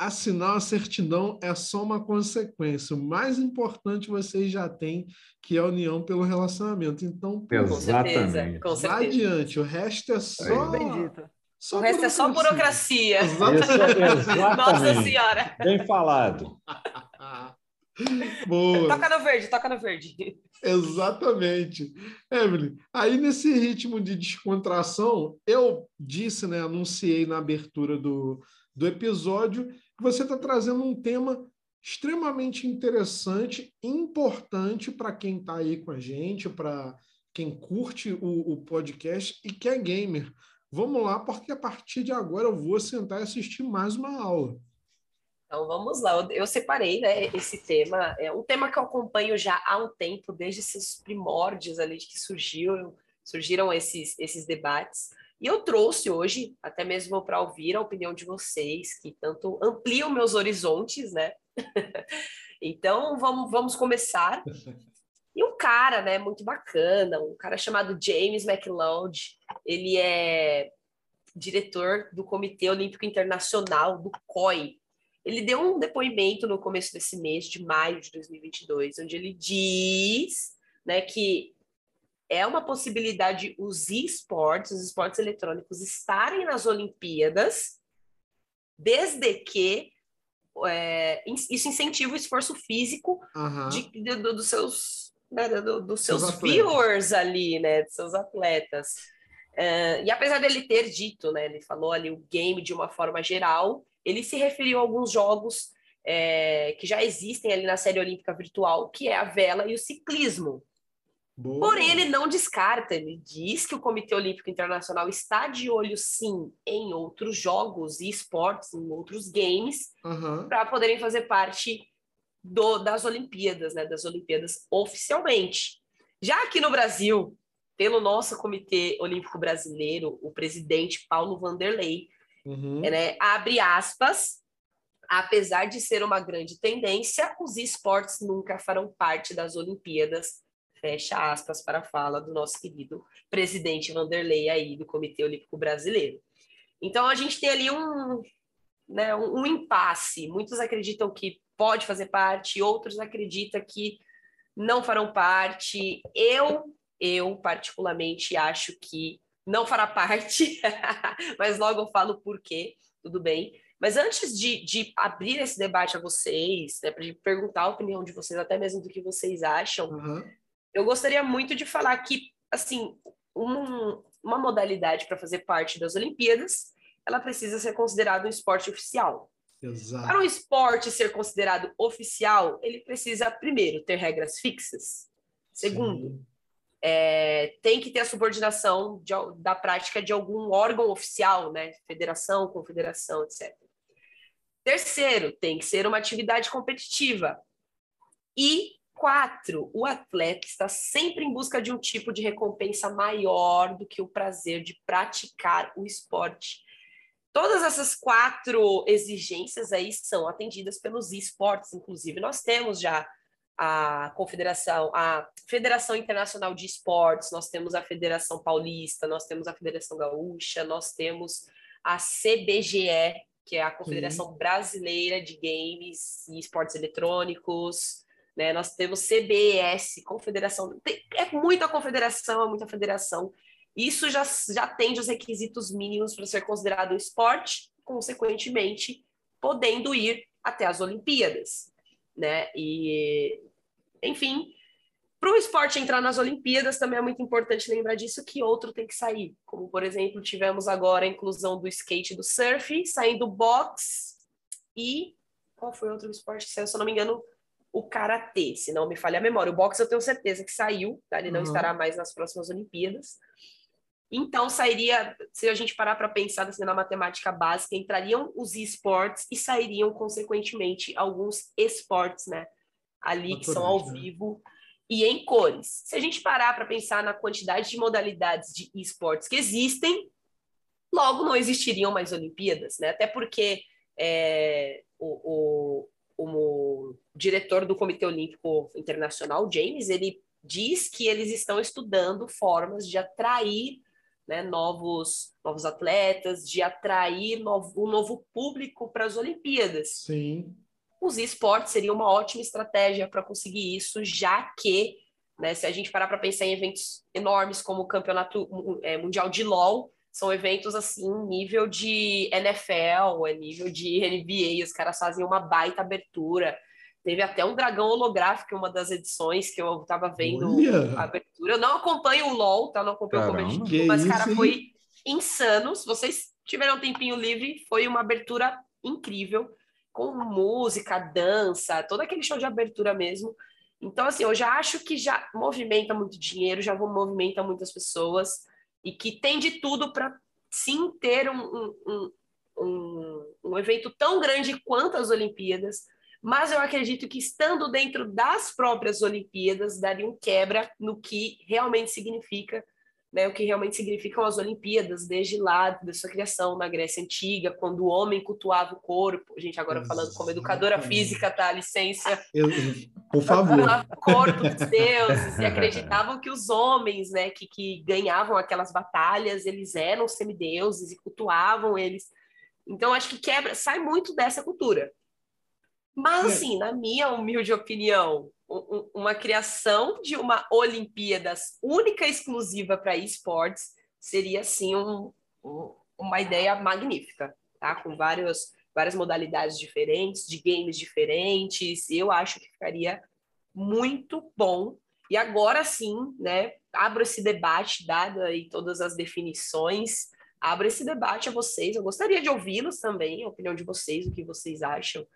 Assinar a certidão é só uma consequência. O mais importante vocês já têm, que é a união pelo relacionamento. Então, pô, Exatamente. Com certeza. adiante. O resto é só. Bendito. Só o resto burocracia. é só burocracia. Exatamente. Nossa Senhora. Bem falado. Boa. Toca no verde, toca no verde. Exatamente. Evelyn, aí nesse ritmo de descontração, eu disse, né, anunciei na abertura do, do episódio, você está trazendo um tema extremamente interessante, importante para quem está aí com a gente, para quem curte o, o podcast e que é gamer. Vamos lá, porque a partir de agora eu vou sentar e assistir mais uma aula. Então vamos lá, eu, separei né, esse tema, é um tema que eu acompanho já há um tempo, desde esses primórdios ali de que surgiu, surgiram esses, esses debates. E eu trouxe hoje, até mesmo para ouvir a opinião de vocês, que tanto ampliam meus horizontes, né? então vamos, vamos começar. E um cara, né, muito bacana, um cara chamado James McLeod, ele é diretor do Comitê Olímpico Internacional, do COI, ele deu um depoimento no começo desse mês, de maio de 2022, onde ele diz né, que é uma possibilidade os esportes, os esportes eletrônicos, estarem nas Olimpíadas, desde que é, isso incentiva o esforço físico uhum. de, de, do, dos seus, né, do, dos seus, seus viewers ali, né, dos seus atletas. Uh, e apesar dele ter dito, né, ele falou ali o game de uma forma geral, ele se referiu a alguns jogos é, que já existem ali na série olímpica virtual, que é a vela e o ciclismo. Boa. Porém, ele não descarta, ele diz que o Comitê Olímpico Internacional está de olho, sim, em outros jogos e esportes, em outros games, uhum. para poderem fazer parte do, das Olimpíadas, né, das Olimpíadas oficialmente. Já aqui no Brasil, pelo nosso Comitê Olímpico Brasileiro, o presidente Paulo Vanderlei Uhum. Né? Abre aspas. Apesar de ser uma grande tendência, os esportes nunca farão parte das Olimpíadas. Fecha aspas para a fala do nosso querido presidente Vanderlei aí do Comitê Olímpico Brasileiro. Então a gente tem ali um, né, um, um impasse. Muitos acreditam que pode fazer parte, outros acreditam que não farão parte. Eu, eu particularmente acho que não fará parte, mas logo eu falo por quê, tudo bem. Mas antes de, de abrir esse debate a vocês, né, para perguntar a opinião de vocês, até mesmo do que vocês acham, uhum. Eu gostaria muito de falar que, assim, um, uma modalidade para fazer parte das Olimpíadas, ela precisa ser considerada um esporte oficial. Exato. Para um esporte ser considerado oficial, ele precisa, primeiro, ter regras fixas. Segundo, é, tem que ter a subordinação de, da prática de algum órgão oficial, né? Federação, confederação, etc. Terceiro, tem que ser uma atividade competitiva. E quatro, o atleta está sempre em busca de um tipo de recompensa maior do que o prazer de praticar o esporte. Todas essas quatro exigências aí são atendidas pelos esportes, inclusive. Nós temos já a Confederação, a Federação Internacional de Esportes, nós temos a Federação Paulista, nós temos a Federação Gaúcha, nós temos a CBGE, que é a Confederação Brasileira de Games e Esportes Eletrônicos, né? Nós temos CBS, Confederação, tem, é muita confederação, é muita federação. Isso já, já atende os requisitos mínimos para ser considerado um esporte, consequentemente, podendo ir até as Olimpíadas, né? E enfim, para o esporte entrar nas Olimpíadas também é muito importante lembrar disso que outro tem que sair. Como, por exemplo, tivemos agora a inclusão do skate e do surf, saindo box e. Qual foi outro esporte que saiu? Se eu não me engano, o karatê, se não me falha a memória. O boxe eu tenho certeza que saiu, tá? ele não uhum. estará mais nas próximas Olimpíadas. Então, sairia, se a gente parar para pensar assim, na matemática básica, entrariam os esportes e sairiam, consequentemente, alguns esportes, né? ali que são ao né? vivo e em cores. Se a gente parar para pensar na quantidade de modalidades de esportes que existem, logo não existiriam mais Olimpíadas, né? Até porque é, o, o, o diretor do Comitê Olímpico Internacional, James, ele diz que eles estão estudando formas de atrair né, novos, novos atletas, de atrair novo, um novo público para as Olimpíadas. Sim. Os esportes seria uma ótima estratégia para conseguir isso, já que, né, se a gente parar para pensar em eventos enormes como o Campeonato é, Mundial de LOL, são eventos assim, nível de NFL, é nível de NBA, os caras fazem uma baita abertura. Teve até um dragão holográfico em uma das edições que eu tava vendo Olha. a abertura. Eu não acompanho o LOL, tá? Não acompanho Caramba, o competitivo, mas, cara, isso, foi insano. Se vocês tiveram um tempinho livre, foi uma abertura incrível, com música, dança, todo aquele show de abertura mesmo. Então, assim, eu já acho que já movimenta muito dinheiro, já movimenta muitas pessoas e que tem de tudo para sim ter um, um, um, um evento tão grande quanto as Olimpíadas. Mas eu acredito que estando dentro das próprias Olimpíadas daria um quebra no que realmente significa, né, o que realmente significam as Olimpíadas desde lá da sua criação na Grécia antiga, quando o homem cultuava o corpo. A gente agora falando como educadora física, tá? Licença. Eu, por favor. o corpo dos deuses e acreditavam que os homens, né, que, que ganhavam aquelas batalhas, eles eram semideuses e cultuavam eles. Então acho que quebra, sai muito dessa cultura. Mas, é. assim, na minha humilde opinião, uma criação de uma Olimpíadas única e exclusiva para esportes seria, assim, um, uma ideia magnífica, tá? Com vários, várias modalidades diferentes, de games diferentes. Eu acho que ficaria muito bom. E agora sim, né? Abro esse debate, dado aí todas as definições, abro esse debate a vocês. Eu gostaria de ouvi-los também, a opinião de vocês, o que vocês acham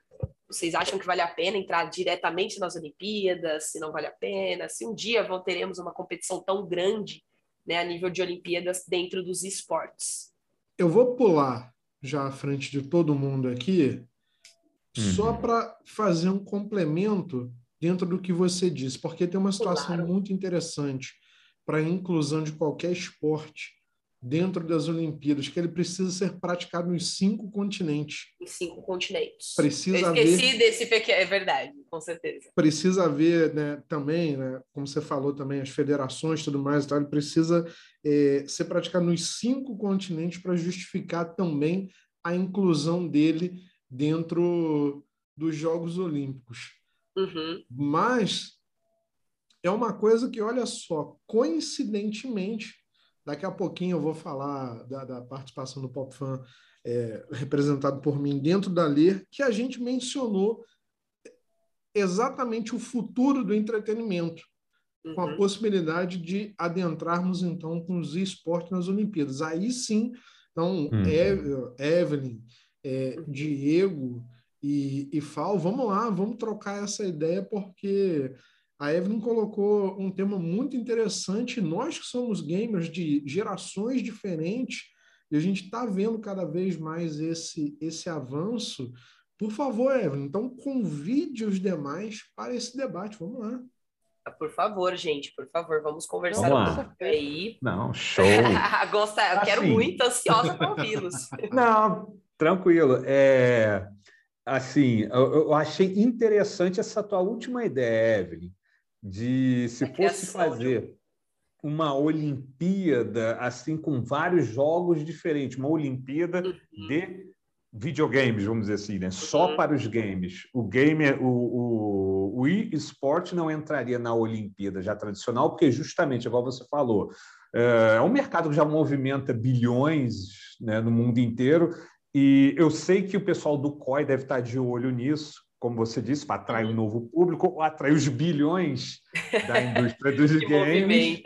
vocês acham que vale a pena entrar diretamente nas Olimpíadas? Se não vale a pena? Se um dia vão, teremos uma competição tão grande né, a nível de Olimpíadas dentro dos esportes? Eu vou pular já à frente de todo mundo aqui, uhum. só para fazer um complemento dentro do que você disse, porque tem uma situação claro. muito interessante para a inclusão de qualquer esporte dentro das Olimpíadas, que ele precisa ser praticado nos cinco continentes. Em cinco continentes. Precisa Eu esqueci haver, desse pequeno, é verdade, com certeza. Precisa haver né, também, né, como você falou também, as federações e tudo mais, ele precisa é, ser praticado nos cinco continentes para justificar também a inclusão dele dentro dos Jogos Olímpicos. Uhum. Mas é uma coisa que, olha só, coincidentemente, Daqui a pouquinho eu vou falar da, da participação do Pop Fan é, representado por mim dentro da Ler, que a gente mencionou exatamente o futuro do entretenimento, uhum. com a uhum. possibilidade de adentrarmos então com os esportes nas Olimpíadas. Aí sim, então, uhum. Evelyn, é, Diego e, e Fal, vamos lá, vamos trocar essa ideia, porque a Evelyn colocou um tema muito interessante. Nós que somos gamers de gerações diferentes, e a gente está vendo cada vez mais esse, esse avanço. Por favor, Evelyn, então convide os demais para esse debate. Vamos lá. Ah, por favor, gente, por favor, vamos conversar vamos um pouco aí. Não, show. Gosta, eu assim, quero muito, ansiosa para ouvi-los. Não, tranquilo. É, assim, eu, eu, achei interessante essa tua última ideia, Evelyn, de se fosse fazer uma Olimpíada assim com vários jogos diferentes, uma Olimpíada uhum. de videogames, vamos dizer assim, né? Só uhum. para os games. O game, o, o, o e-sport não entraria na Olimpíada já tradicional, porque justamente, igual você falou, é, é um mercado que já movimenta bilhões né, no mundo inteiro. E eu sei que o pessoal do COI deve estar de olho nisso, como você disse, para atrair um novo público, ou atrair os bilhões da indústria dos games.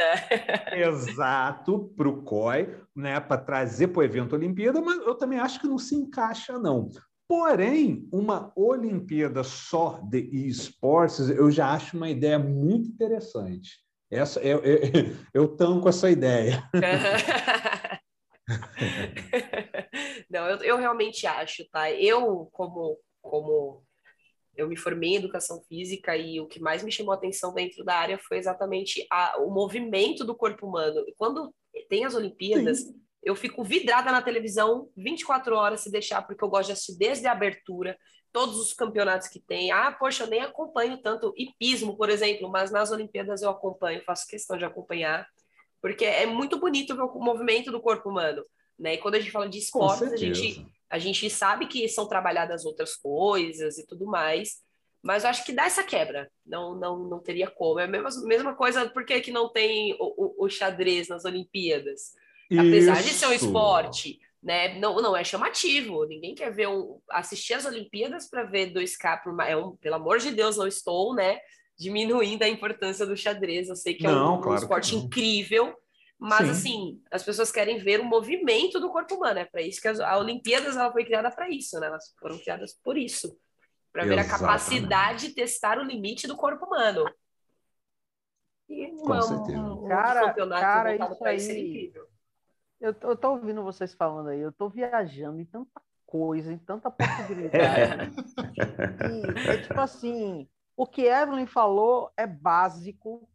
Exato, para o COI, né, para trazer para o evento Olimpíada, mas eu também acho que não se encaixa, não. Porém, uma Olimpíada só de esportes, eu já acho uma ideia muito interessante. Essa, eu, eu, eu tanco essa ideia. não, eu, eu realmente acho, tá? Eu, como, como eu me formei em educação física e o que mais me chamou a atenção dentro da área foi exatamente a, o movimento do corpo humano. E quando tem as Olimpíadas, Sim. eu fico vidrada na televisão 24 horas se deixar, porque eu gosto de assistir desde a abertura, todos os campeonatos que tem. Ah, poxa, eu nem acompanho tanto hipismo, por exemplo, mas nas Olimpíadas eu acompanho, faço questão de acompanhar, porque é muito bonito ver o movimento do corpo humano, né? E quando a gente fala de esportes, a gente, a gente sabe que são trabalhadas outras coisas e tudo mais, mas eu acho que dá essa quebra, não não, não teria como. É a mesma, mesma coisa, por que, que não tem o, o, o xadrez nas Olimpíadas? Apesar Isso. de ser um esporte, né? Não, não é chamativo. Ninguém quer ver um, assistir as Olimpíadas para ver 2K por é um, pelo amor de Deus, não estou, né? Diminuindo a importância do xadrez. Eu sei que não, é um, claro um esporte incrível, mas Sim. assim, as pessoas querem ver o movimento do corpo humano. É para isso que as, a Olimpíadas ela foi criada para isso, né? Elas foram criadas por isso, para ver a capacidade de testar o limite do corpo humano. E Com uma, certeza. Um, cara, cara, isso aí, incrível. Eu, eu tô ouvindo vocês falando aí, eu tô viajando em tanta coisa, em tanta possibilidade. e, é tipo assim, o que Evelyn falou é básico.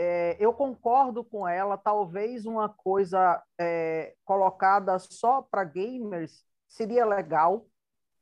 É, eu concordo com ela, talvez uma coisa é, colocada só para gamers seria legal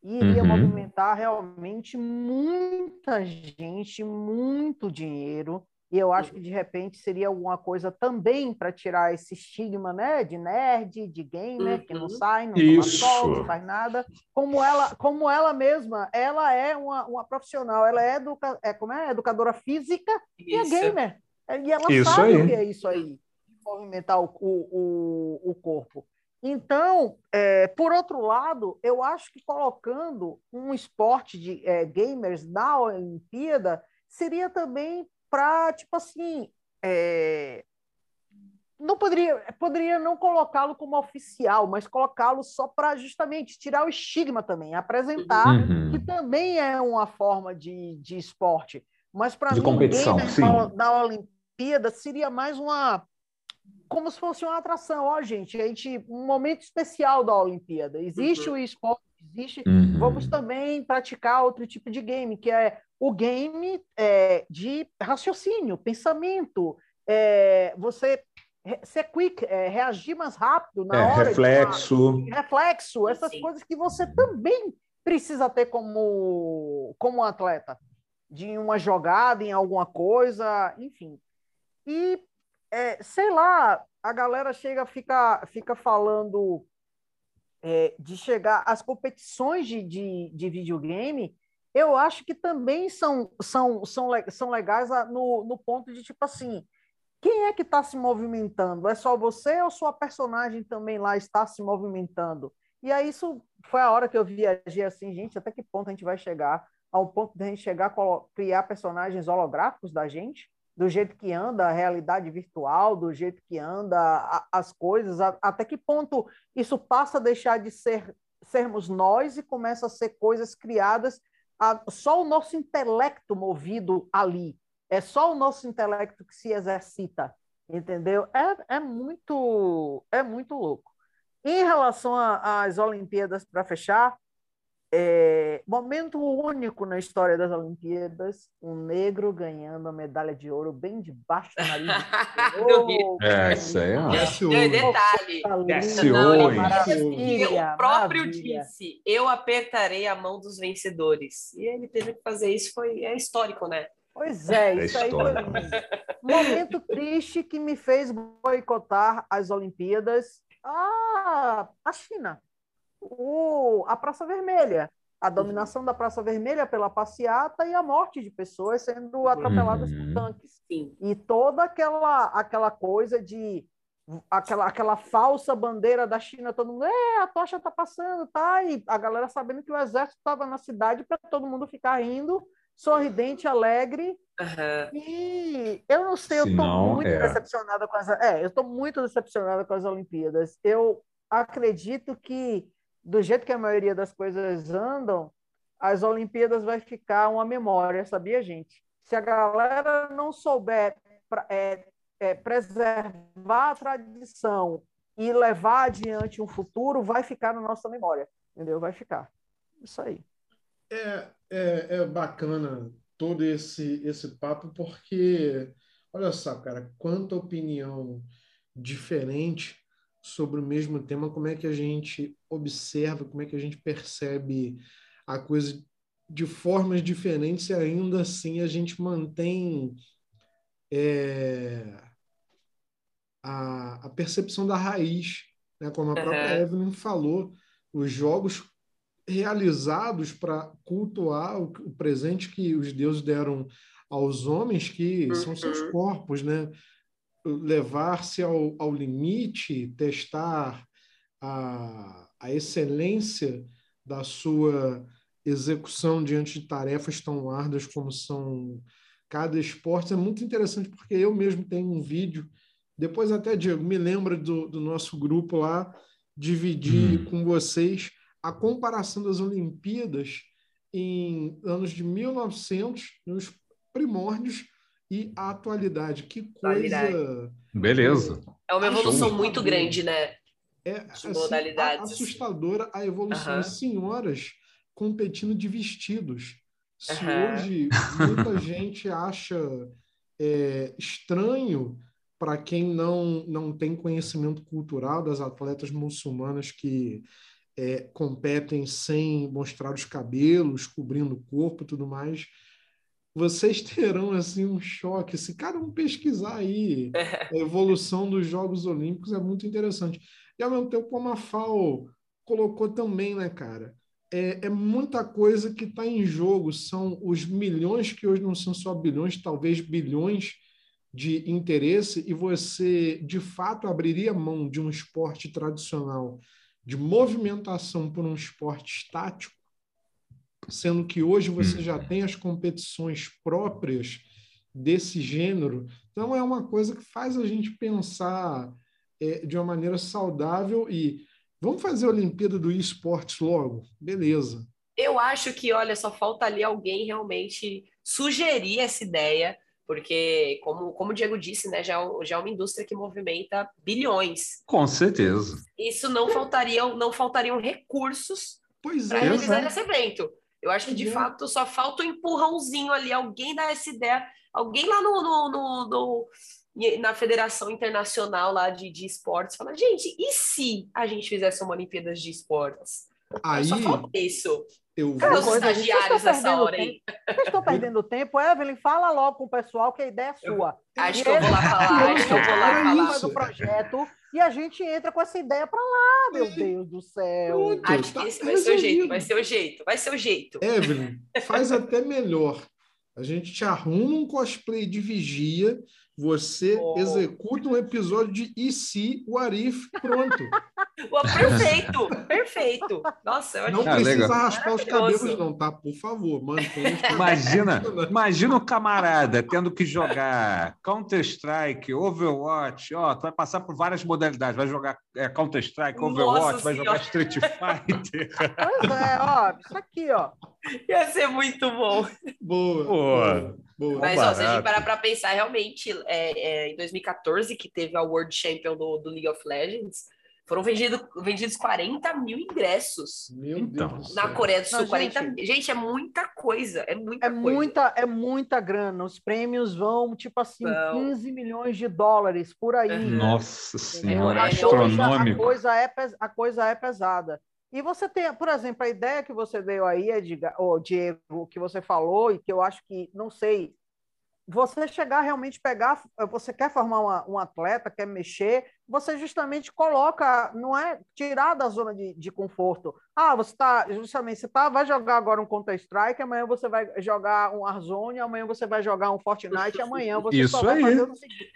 e iria uhum. movimentar realmente muita gente, muito dinheiro. E eu acho que de repente seria alguma coisa também para tirar esse estigma, né, de nerd, de gamer, uhum. que não uhum. sai, não toma sol, não faz nada. Como ela, como ela mesma, ela é uma, uma profissional, ela é, educa, é, como é educadora física isso. e é gamer. E ela isso sabe aí. o que é isso aí, movimentar o, o, o corpo. Então, é, por outro lado, eu acho que colocando um esporte de é, gamers na Olimpíada seria também para, tipo assim, é... não poderia, poderia não colocá-lo como oficial, mas colocá-lo só para justamente tirar o estigma também, apresentar uhum. que também é uma forma de, de esporte. Mas para mim, competição, game da Olimpíada seria mais uma como se fosse uma atração. Ó, gente, a gente um momento especial da Olimpíada. Existe uhum. o esporte, existe. Uhum. Vamos também praticar outro tipo de game, que é o game é, de raciocínio, pensamento, é, você ser quick, é, reagir mais rápido na é, hora. Reflexo. De uma, reflexo, essas Sim. coisas que você também precisa ter como, como um atleta. De uma jogada em alguma coisa, enfim. E, é, sei lá, a galera chega, fica, fica falando é, de chegar às competições de, de, de videogame eu acho que também são, são, são, são legais no, no ponto de, tipo assim, quem é que está se movimentando? É só você ou sua personagem também lá está se movimentando? E aí isso foi a hora que eu viajei assim, gente, até que ponto a gente vai chegar? Ao ponto de a gente chegar a criar personagens holográficos da gente? Do jeito que anda a realidade virtual, do jeito que anda a, as coisas, a, até que ponto isso passa a deixar de ser sermos nós e começa a ser coisas criadas a, só o nosso intelecto movido ali. É só o nosso intelecto que se exercita, entendeu? É, é muito é muito louco. Em relação às Olimpíadas, para fechar, é, momento único na história das Olimpíadas, um negro ganhando a medalha de ouro bem debaixo do nariz. oh, é, isso aí é. Desce detalhe. Desce O próprio maravilha. disse, eu apertarei a mão dos vencedores. E ele teve que fazer isso, foi é histórico, né? Pois é, é isso aí foi um momento triste que me fez boicotar as Olimpíadas. Ah, a China o, a Praça Vermelha, a dominação da Praça Vermelha pela passeata e a morte de pessoas sendo atropeladas uhum. por tanques. Sim. E toda aquela, aquela coisa de aquela, aquela falsa bandeira da China, todo mundo, é, a tocha tá passando, tá? E a galera sabendo que o exército estava na cidade para todo mundo ficar rindo, sorridente, alegre. Uhum. E eu não sei, eu estou muito é. decepcionada com as. É, eu estou muito decepcionada com as Olimpíadas. Eu acredito que do jeito que a maioria das coisas andam, as Olimpíadas vai ficar uma memória, sabia, gente? Se a galera não souber é, é, preservar a tradição e levar adiante um futuro, vai ficar na nossa memória, entendeu? Vai ficar. Isso aí. É, é, é bacana todo esse, esse papo, porque, olha só, cara, quanta opinião diferente sobre o mesmo tema, como é que a gente observa, como é que a gente percebe a coisa de formas diferentes e ainda assim a gente mantém é, a, a, percepção da raiz, né? como a própria uhum. Evelyn falou, os jogos realizados para cultuar o, o, presente que os deuses deram aos homens, que uhum. são seus uhum. corpos, né? Levar-se ao, ao limite, testar a, a excelência da sua execução diante de tarefas tão árduas como são cada esporte. É muito interessante porque eu mesmo tenho um vídeo, depois até, Diego, me lembra do, do nosso grupo lá, dividir hum. com vocês a comparação das Olimpíadas em anos de 1900, nos primórdios, e a atualidade. Que coisa. Beleza. É uma evolução muito grande, né? É assim, assustadora a evolução. Uhum. Senhoras competindo de vestidos. Se uhum. hoje muita gente acha é, estranho para quem não, não tem conhecimento cultural das atletas muçulmanas que é, competem sem mostrar os cabelos, cobrindo o corpo e tudo mais, vocês terão assim um choque. Se cada um pesquisar aí a evolução dos Jogos Olímpicos é muito interessante. E ao mesmo tempo, como a FAO colocou também, né, cara? É, é muita coisa que está em jogo. São os milhões que hoje não são só bilhões, talvez bilhões de interesse, e você de fato abriria mão de um esporte tradicional, de movimentação por um esporte estático sendo que hoje você já uhum. tem as competições próprias desse gênero. Então, é uma coisa que faz a gente pensar é, de uma maneira saudável e vamos fazer a Olimpíada do esportes logo? Beleza. Eu acho que, olha, só falta ali alguém realmente sugerir essa ideia, porque, como, como o Diego disse, né, já, é já é uma indústria que movimenta bilhões. Com certeza. Isso não faltariam, não faltariam recursos para é, realizar esse evento. Eu acho que, de uhum. fato, só falta um empurrãozinho ali, alguém dar essa ideia, alguém lá no, no, no, no na Federação Internacional lá de, de Esportes, fala, gente, e se a gente fizesse uma Olimpíadas de Esportes? Aí, só falta isso. Eu vou... Cadê os estagiários nessa hora aí? Vocês estão perdendo tempo. Evelyn, fala logo com o pessoal que a ideia é sua. Eu, acho que eu vou lá falar, acho que eu vou lá falar. do projeto e a gente entra com essa ideia para lá, meu Deus do céu. Pronto, acho tá que esse vai ser o jeito, vai ser o jeito, vai ser o jeito. Evelyn, faz até melhor. A gente te arruma um cosplay de vigia você oh. executa um episódio de E se o Arif, pronto. perfeito, perfeito. Nossa, eu Não ah, precisa legal. raspar os cabelos, não, tá? Por favor, mantenha. Imagina, imagina o camarada tendo que jogar Counter-Strike, Overwatch, ó, tu vai passar por várias modalidades, vai jogar é, Counter-Strike, Overwatch, vai jogar Street Fighter. Pois é, ó, isso aqui, ó. Ia ser muito bom. Boa. Boa. Boa. Mas ó, se a gente parar para pensar, realmente, é, é, em 2014, que teve a World Champion do, do League of Legends, foram vendido, vendidos 40 mil ingressos. Meu então, Deus. Na Coreia do Sul, Não, 40 gente, mil. Gente, é muita coisa. É muita é coisa. Muita, é muita grana. Os prêmios vão, tipo assim, então... 15 milhões de dólares por aí. Nossa Senhora, é, astronômico. A coisa, é, a coisa é pesada. E você tem, por exemplo, a ideia que você deu aí, Edgar, ou Diego, que você falou, e que eu acho que, não sei, você chegar realmente pegar, você quer formar uma, um atleta, quer mexer, você justamente coloca, não é tirar da zona de, de conforto. Ah, você está, justamente, você tá, vai jogar agora um Counter-Strike, amanhã você vai jogar um Warzone, amanhã você vai jogar um Fortnite, amanhã você Isso só vai aí. fazer o seguinte,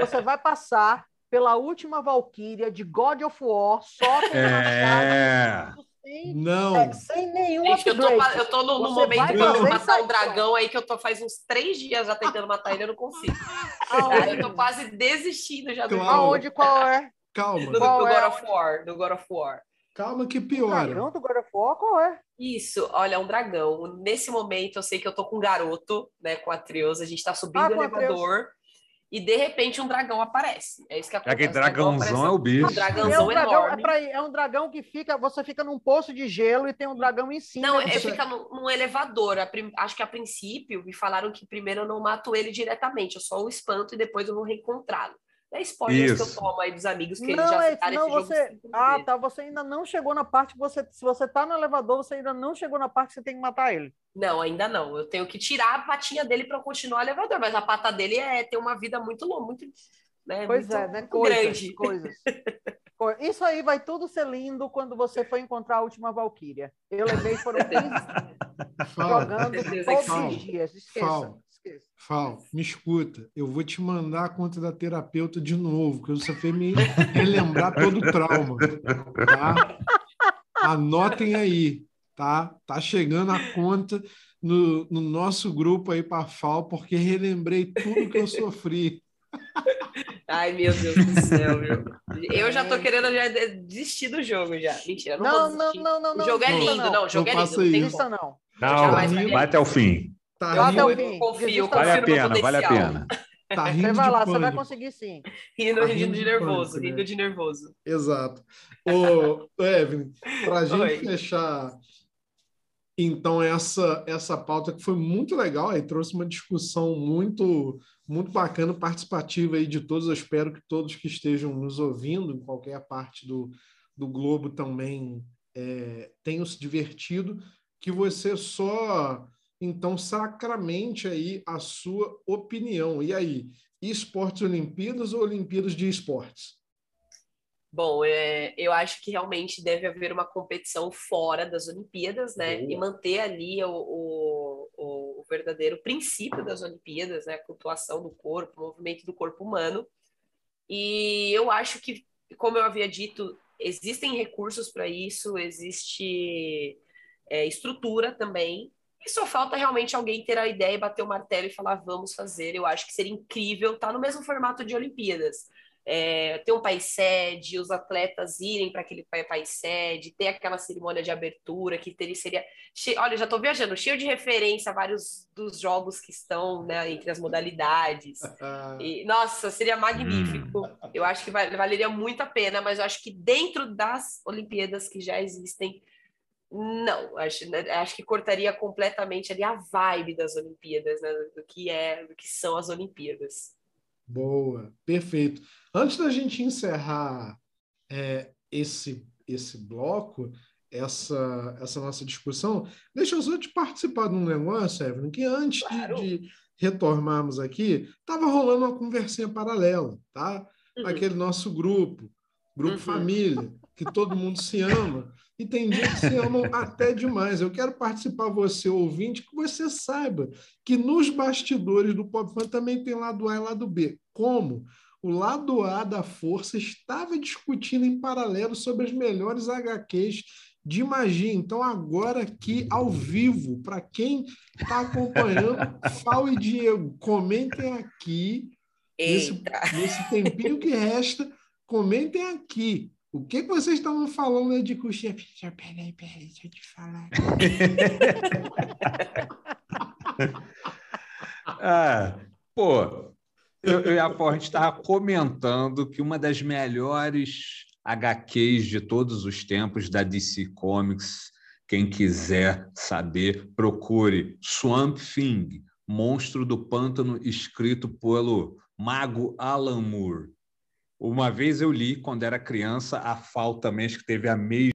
você vai passar pela última Valkyria de God of War, só com é... sem, não. É, sem nenhum Gente, eu tô, eu tô no, no momento de matar o dragão aí que eu tô faz uns três dias já tentando matar ele, eu não consigo. eu tô quase desistindo já do jogo. Aonde? Qual é? Calma. Do, do, qual do é? God of War. Do God of War. Calma que piora. O dragão do God of War, qual é? Isso, olha, é um dragão. Nesse momento, eu sei que eu tô com um garoto, né, com a Trios, a gente tá subindo ah, o elevador e de repente um dragão aparece. É isso que acontece. Aquele dragãozão é o bicho. Um dragãozão é um dragão, enorme. É, pra, é, um dragão que fica, você fica num poço de gelo e tem um dragão em cima. Não, ele fica num, num elevador. acho que a princípio me falaram que primeiro eu não mato ele diretamente, eu só o espanto e depois eu vou reencontrá-lo. É spoilers que eu tomo aí dos amigos que não, eles já é, não, você... Ah, tá. Você ainda não chegou na parte que você. Se você tá no elevador, você ainda não chegou na parte que você tem que matar ele. Não, ainda não. Eu tenho que tirar a patinha dele para continuar o elevador, mas a pata dele é ter uma vida muito longa, muito. Né, pois muito, é, né? Coisas, grande. Coisas. Isso aí vai tudo ser lindo quando você for encontrar a última Valkyria. Eu levei, foram 15 jogando todos os dias. Esqueça. Fala. Fal, me escuta, eu vou te mandar a conta da terapeuta de novo, porque você fez me relembrar todo o trauma, tá? Anotem aí, tá? Tá chegando a conta no, no nosso grupo aí para Fal, porque relembrei tudo que eu sofri. Ai, meu Deus do céu, viu? Eu já tô querendo já desistir do jogo já. Mentira, não, não, não, não, não, O jogo é lindo, não, não o jogo é lindo. Não, tem isso, não. Não, vai até o fim. Tá vai até o fim. Confio, vale a pena, vale a pena. Tá rindo você vai lá, você vai conseguir sim. Rindo, tá rindo, de nervoso, pânico, rindo né? de nervoso. Exato. Ô, Evelyn, pra gente Oi. fechar então essa essa pauta que foi muito legal, aí trouxe uma discussão muito muito bacana, participativa aí de todos. Eu espero que todos que estejam nos ouvindo em qualquer parte do, do globo também é, tenham se divertido. Que você só então sacramente aí a sua opinião. E aí, esportes Olimpíadas ou Olimpíadas de esportes? Bom, é, eu acho que realmente deve haver uma competição fora das Olimpíadas, né? Boa. E manter ali o, o, o, verdadeiro princípio das Olimpíadas, né? A cultuação do corpo, o movimento do corpo humano. E eu acho que, como eu havia dito, existem recursos para isso, existe é, estrutura também. E só falta realmente alguém ter a ideia e bater o martelo e falar, vamos fazer. Eu acho que seria incrível estar tá no mesmo formato de Olimpíadas é, ter um país sede, os atletas irem para aquele país sede, ter aquela cerimônia de abertura que teria seria. Che... Olha, já estou viajando, cheio de referência a vários dos jogos que estão né, entre as modalidades. E, nossa, seria magnífico. Hum. Eu acho que valeria muito a pena, mas eu acho que dentro das Olimpíadas que já existem, não, acho, né, acho que cortaria completamente ali a vibe das Olimpíadas, né, do que é, do que são as Olimpíadas. Boa, perfeito. Antes da gente encerrar é, esse, esse bloco, essa, essa nossa discussão, deixa eu só te participar de um negócio, Evelyn, que antes claro. de, de, retornarmos aqui, estava rolando uma conversinha paralela, tá? Uhum. Aquele nosso grupo, grupo uhum. família, que todo mundo se ama. E tem dia que se amam até demais. Eu quero participar, você ouvinte, que você saiba que nos bastidores do Pop Fan também tem lado A e lado B. Como? O lado A da Força estava discutindo em paralelo sobre as melhores HQs de magia. Então, agora aqui ao vivo, para quem está acompanhando, Fal e Diego, comentem aqui, nesse, nesse tempinho que resta, comentem aqui. O que, que vocês estavam falando de coxinha? Peraí, peraí, deixa eu te falar. ah, pô, eu, eu e a Paul, a gente estava comentando que uma das melhores HQs de todos os tempos da DC Comics, quem quiser saber, procure Swamp Thing, Monstro do Pântano, escrito pelo mago Alan Moore. Uma vez eu li, quando era criança, a FAO também, acho que teve a mesma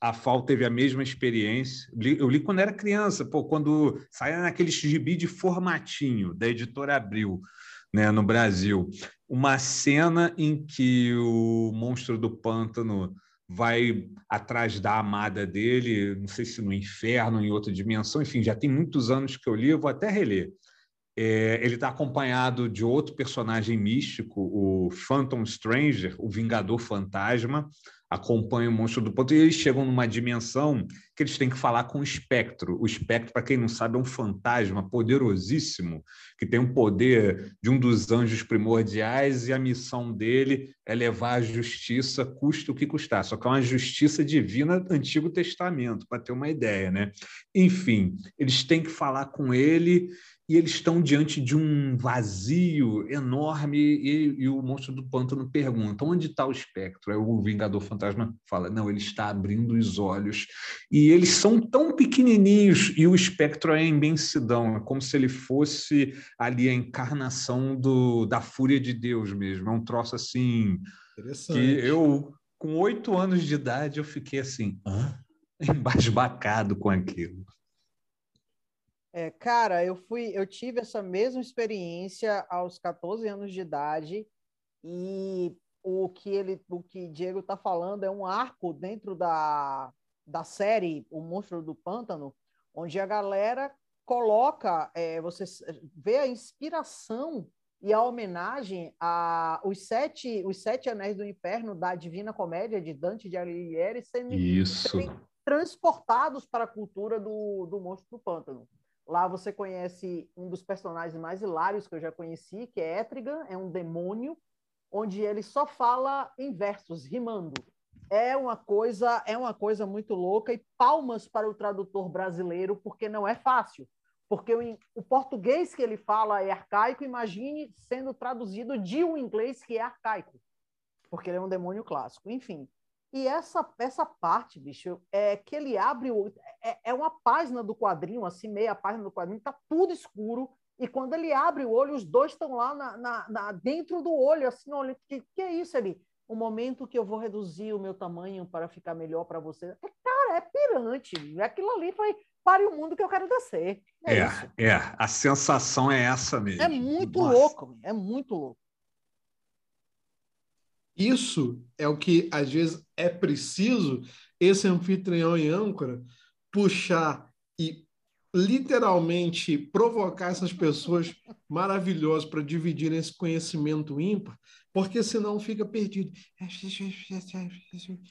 a FAO teve a mesma experiência. Eu li quando era criança, pô, quando saía naquele gibi de formatinho da editora Abril, né, no Brasil. Uma cena em que o monstro do pântano vai atrás da amada dele, não sei se no inferno, em outra dimensão, enfim, já tem muitos anos que eu li, eu vou até reler. É, ele está acompanhado de outro personagem místico, o Phantom Stranger, o Vingador Fantasma, acompanha o monstro do ponto e eles chegam numa dimensão que eles têm que falar com o espectro. O espectro, para quem não sabe, é um fantasma poderosíssimo que tem o poder de um dos anjos primordiais e a missão dele é levar a justiça, custa o que custar. Só que é uma justiça divina do Antigo Testamento, para ter uma ideia, né? Enfim, eles têm que falar com ele e eles estão diante de um vazio enorme e, e o monstro do pântano pergunta onde está o espectro? Aí o Vingador Fantasma fala não, ele está abrindo os olhos e eles são tão pequenininhos e o espectro é imensidão, é como se ele fosse ali a encarnação do, da fúria de Deus mesmo. É um troço assim que eu, com oito anos de idade, eu fiquei assim, hã? embasbacado com aquilo. É, cara, eu fui, eu tive essa mesma experiência aos 14 anos de idade e o que ele, o que Diego está falando é um arco dentro da, da série O Monstro do Pântano, onde a galera coloca, é, você vê a inspiração e a homenagem a os sete, os sete anéis do inferno da Divina Comédia de Dante de Alighieri sendo, transportados para a cultura do, do Monstro do Pântano. Lá você conhece um dos personagens mais hilários que eu já conheci, que é Etrigan, é um demônio, onde ele só fala em versos, rimando. É uma coisa, é uma coisa muito louca e palmas para o tradutor brasileiro, porque não é fácil. Porque o, o português que ele fala é arcaico, imagine sendo traduzido de um inglês que é arcaico, porque ele é um demônio clássico. Enfim, e essa, essa parte, bicho, é que ele abre o. É, é uma página do quadrinho, assim, meia página do quadrinho, tá tudo escuro. E quando ele abre o olho, os dois estão lá na, na, na, dentro do olho, assim, olha, que, que é isso ali? O momento que eu vou reduzir o meu tamanho para ficar melhor para você. É, cara, é pirante. Aquilo ali foi pare o mundo que eu quero descer. É, é, é, a sensação é essa mesmo. É muito Nossa. louco, é muito louco. Isso é o que às vezes é preciso esse anfitrião e âncora puxar e literalmente provocar essas pessoas maravilhosas para dividir esse conhecimento ímpar, porque senão fica perdido.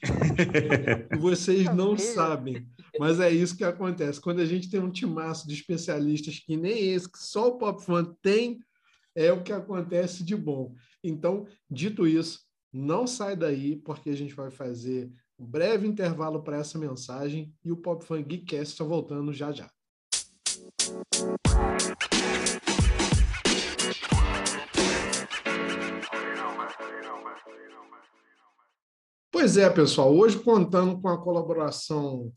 Vocês não sabem, mas é isso que acontece. Quando a gente tem um timaço de especialistas que nem esse, que só o Pop Fan tem, é o que acontece de bom. Então, dito isso, não sai daí, porque a gente vai fazer um breve intervalo para essa mensagem e o Pop Fun Geekcast está voltando já já. Pois é, pessoal, hoje contando com a colaboração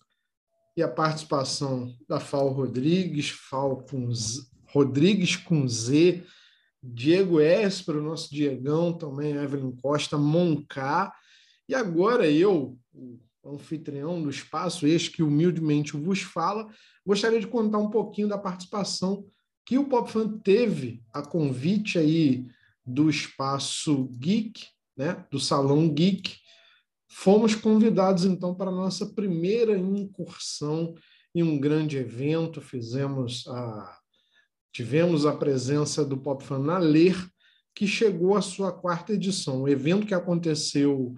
e a participação da Fal Rodrigues, Fal com Z, Rodrigues com Z, Diego Espero, nosso Diegão também, Evelyn Costa, Moncar, e agora eu, o anfitrião do espaço, este que humildemente vos fala, gostaria de contar um pouquinho da participação que o Pop Fan teve a convite aí do espaço Geek, né, do Salão Geek. Fomos convidados então para a nossa primeira incursão em um grande evento, fizemos a tivemos a presença do Pop Fan na Ler, que chegou à sua quarta edição. O evento que aconteceu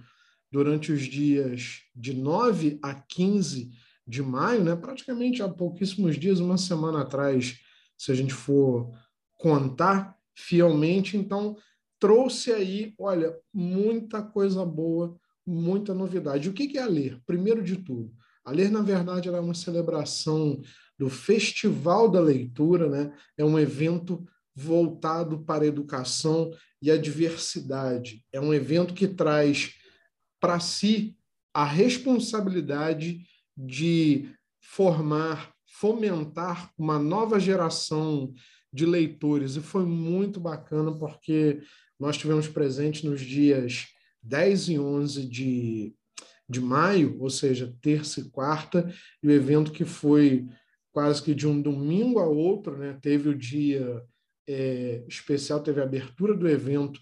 durante os dias de 9 a 15 de maio, né, praticamente há pouquíssimos dias, uma semana atrás, se a gente for contar fielmente. Então, trouxe aí, olha, muita coisa boa, muita novidade. O que é a Ler? Primeiro de tudo, a Ler, na verdade, era uma celebração do Festival da Leitura, né? é um evento voltado para a educação e a diversidade. É um evento que traz para si a responsabilidade de formar, fomentar uma nova geração de leitores. E foi muito bacana porque nós tivemos presente nos dias 10 e 11 de, de maio, ou seja, terça e quarta, e o evento que foi quase que de um domingo a outro, né? Teve o dia é, especial, teve a abertura do evento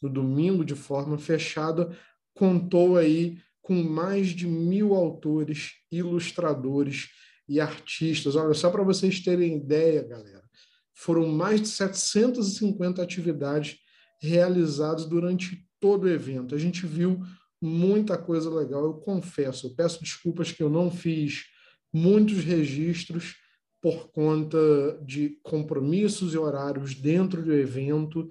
no domingo de forma fechada, contou aí com mais de mil autores, ilustradores e artistas. Olha, só para vocês terem ideia, galera, foram mais de 750 atividades realizadas durante todo o evento. A gente viu muita coisa legal, eu confesso. Eu peço desculpas que eu não fiz muitos registros por conta de compromissos e horários dentro do evento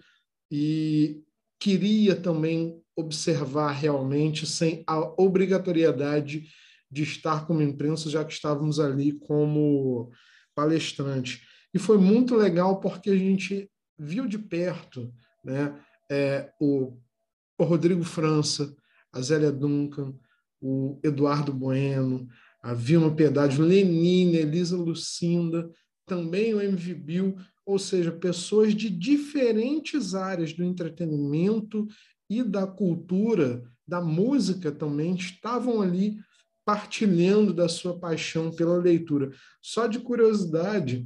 e queria também observar realmente sem a obrigatoriedade de estar como imprensa, já que estávamos ali como palestrante. E foi muito legal porque a gente viu de perto né, é, o, o Rodrigo França, a Zélia Duncan, o Eduardo Bueno, a Vilma Piedade, Lenine, Elisa Lucinda, também o MV Bill, ou seja, pessoas de diferentes áreas do entretenimento e da cultura, da música também, estavam ali partilhando da sua paixão pela leitura. Só de curiosidade,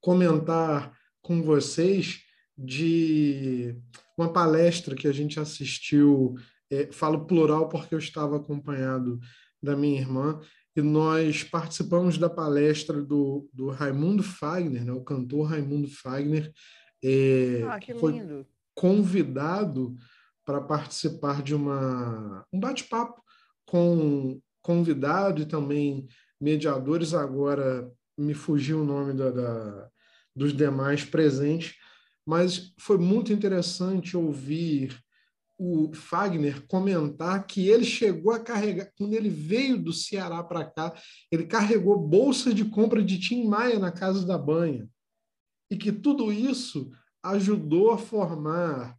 comentar com vocês de uma palestra que a gente assistiu, é, falo plural porque eu estava acompanhado da minha irmã, e nós participamos da palestra do, do Raimundo Fagner, né, o cantor Raimundo Fagner, é, ah, que lindo. convidado para participar de uma, um bate-papo com convidado e também mediadores. Agora me fugiu o nome da, da, dos demais presentes, mas foi muito interessante ouvir o Fagner comentar que ele chegou a carregar, quando ele veio do Ceará para cá, ele carregou bolsa de compra de Tim Maia na casa da banha. E que tudo isso ajudou a formar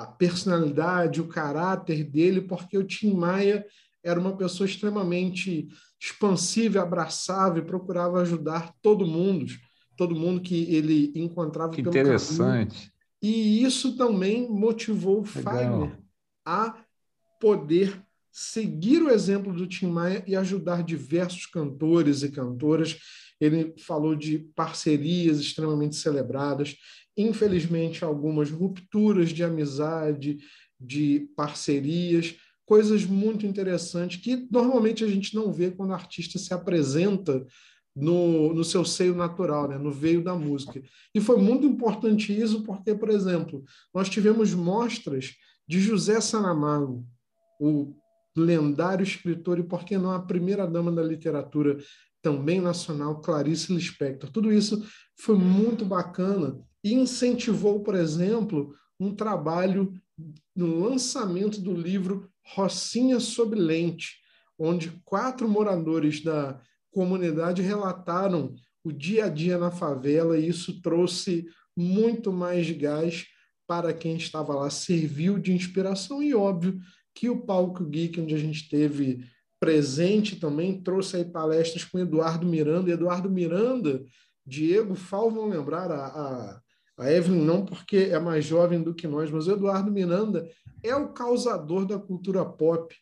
a personalidade, o caráter dele, porque o Tim Maia era uma pessoa extremamente expansiva, abraçável, procurava ajudar todo mundo, todo mundo que ele encontrava que pelo interessante. Caminho. E isso também motivou o Fagner a poder seguir o exemplo do Tim Maia e ajudar diversos cantores e cantoras. Ele falou de parcerias extremamente celebradas, infelizmente algumas rupturas de amizade, de parcerias, coisas muito interessantes que normalmente a gente não vê quando o artista se apresenta no, no seu seio natural, né? no veio da música. E foi muito importante isso porque, por exemplo, nós tivemos mostras de José Saramago, o lendário escritor e, por que não, a primeira dama da literatura também nacional, Clarice Lispector. Tudo isso foi muito bacana e incentivou, por exemplo, um trabalho no lançamento do livro Rocinha sob Lente, onde quatro moradores da comunidade relataram o dia a dia na favela e isso trouxe muito mais gás para quem estava lá, serviu de inspiração e óbvio que o palco geek onde a gente teve presente também trouxe aí palestras com Eduardo Miranda. Eduardo Miranda, Diego Fal vão lembrar, a, a, a Evelyn não porque é mais jovem do que nós, mas o Eduardo Miranda é o causador da cultura pop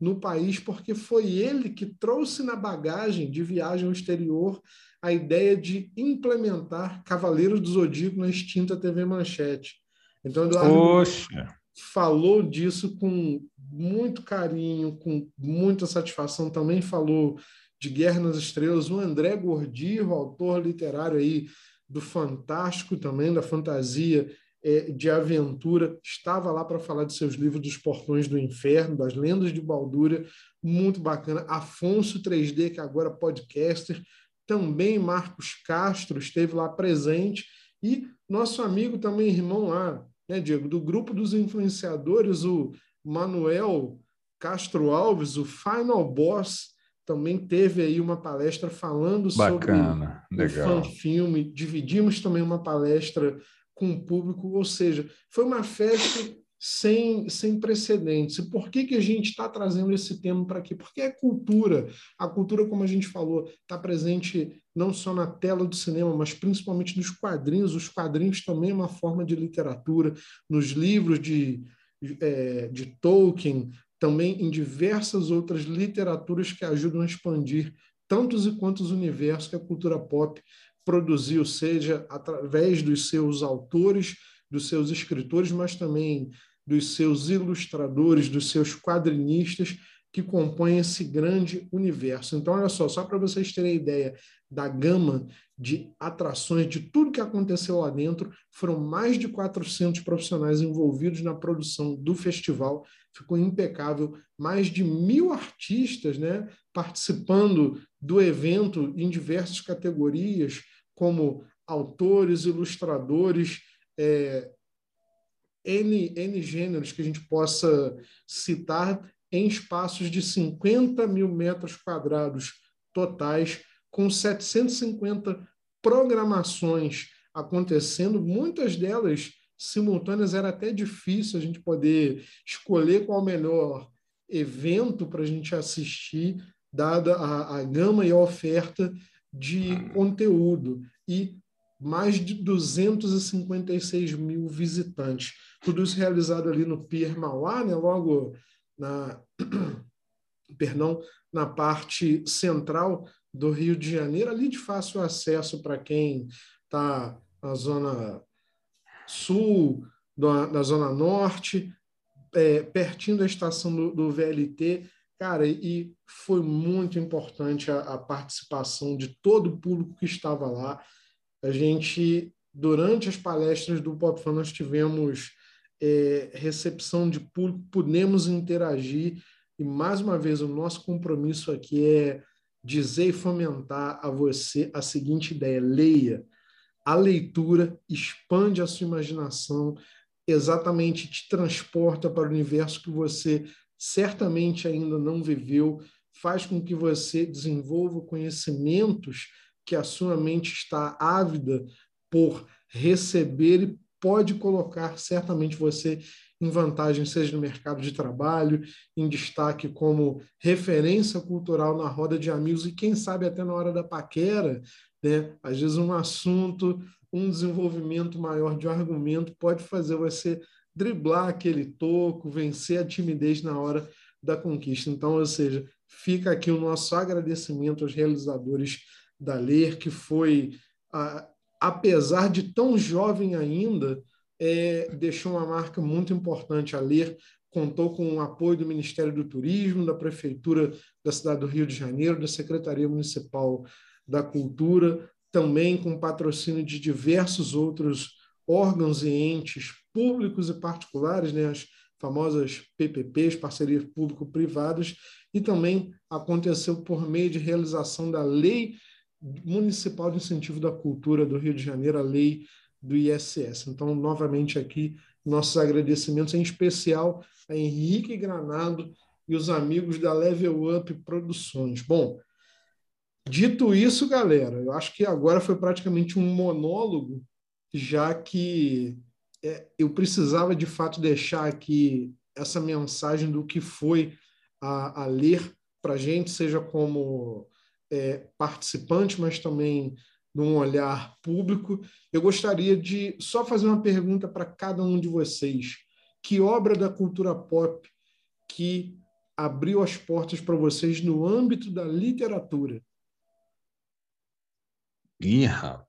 no país, porque foi ele que trouxe na bagagem de viagem ao exterior a ideia de implementar Cavaleiros do Zodíaco na extinta TV Manchete. Então, Eduardo. Falou disso com muito carinho, com muita satisfação. Também falou de Guerra nas Estrelas. O André Gordirro, autor literário aí do Fantástico também, da fantasia é, de aventura, estava lá para falar de seus livros dos Portões do Inferno, das Lendas de Baldura, muito bacana. Afonso 3D, que agora é podcaster, também Marcos Castro esteve lá presente, e nosso amigo também, irmão lá, né, Diego, do grupo dos influenciadores, o Manuel Castro Alves, o Final Boss, também teve aí uma palestra falando Bacana, sobre legal. o filme. Dividimos também uma palestra com o público, ou seja, foi uma festa sem, sem precedentes. E por que, que a gente está trazendo esse tema para aqui? Porque é cultura. A cultura, como a gente falou, está presente não só na tela do cinema, mas principalmente nos quadrinhos. Os quadrinhos também é uma forma de literatura, nos livros de, é, de Tolkien, também em diversas outras literaturas que ajudam a expandir tantos e quantos universos que a cultura pop produziu, seja através dos seus autores, dos seus escritores, mas também dos seus ilustradores, dos seus quadrinistas que compõem esse grande universo. Então, olha só, só para vocês terem ideia da gama de atrações, de tudo que aconteceu lá dentro, foram mais de 400 profissionais envolvidos na produção do festival, ficou impecável, mais de mil artistas né, participando do evento em diversas categorias, como autores, ilustradores, é, N, N gêneros que a gente possa citar em espaços de 50 mil metros quadrados totais, com 750 programações acontecendo, muitas delas simultâneas, era até difícil a gente poder escolher qual o melhor evento para a gente assistir dada a, a gama e a oferta de conteúdo. E mais de 256 mil visitantes. Tudo isso realizado ali no Pier Mauá, né? logo na, perdão, na parte central do Rio de Janeiro, ali de fácil acesso para quem está na zona sul, da zona norte, é, pertinho da estação do, do, VLT. Cara, e foi muito importante a, a participação de todo o público que estava lá. A gente, durante as palestras do Pop Fan, nós tivemos é, recepção de público, pudemos interagir, e mais uma vez, o nosso compromisso aqui é dizer e fomentar a você a seguinte ideia: leia. A leitura expande a sua imaginação, exatamente te transporta para o universo que você certamente ainda não viveu, faz com que você desenvolva conhecimentos que a sua mente está ávida por receber e pode colocar certamente você em vantagem, seja no mercado de trabalho, em destaque como referência cultural na roda de amigos e quem sabe até na hora da paquera, né? Às vezes um assunto, um desenvolvimento maior de um argumento pode fazer você driblar aquele toco, vencer a timidez na hora da conquista. Então, ou seja, fica aqui o nosso agradecimento aos realizadores da Ler, que foi, a, apesar de tão jovem ainda, é, deixou uma marca muito importante a Ler, contou com o apoio do Ministério do Turismo, da Prefeitura da cidade do Rio de Janeiro, da Secretaria Municipal da Cultura, também com patrocínio de diversos outros órgãos e entes públicos e particulares, né, as famosas PPPs, parcerias público-privadas, e também aconteceu por meio de realização da Lei Municipal de Incentivo da Cultura do Rio de Janeiro, a lei do ISS. Então, novamente aqui, nossos agradecimentos, em especial a Henrique Granado e os amigos da Level Up Produções. Bom, dito isso, galera, eu acho que agora foi praticamente um monólogo, já que é, eu precisava de fato deixar aqui essa mensagem do que foi a, a ler para gente, seja como é, participante, mas também num olhar público. Eu gostaria de só fazer uma pergunta para cada um de vocês. Que obra da cultura pop que abriu as portas para vocês no âmbito da literatura? Ih, rapaz,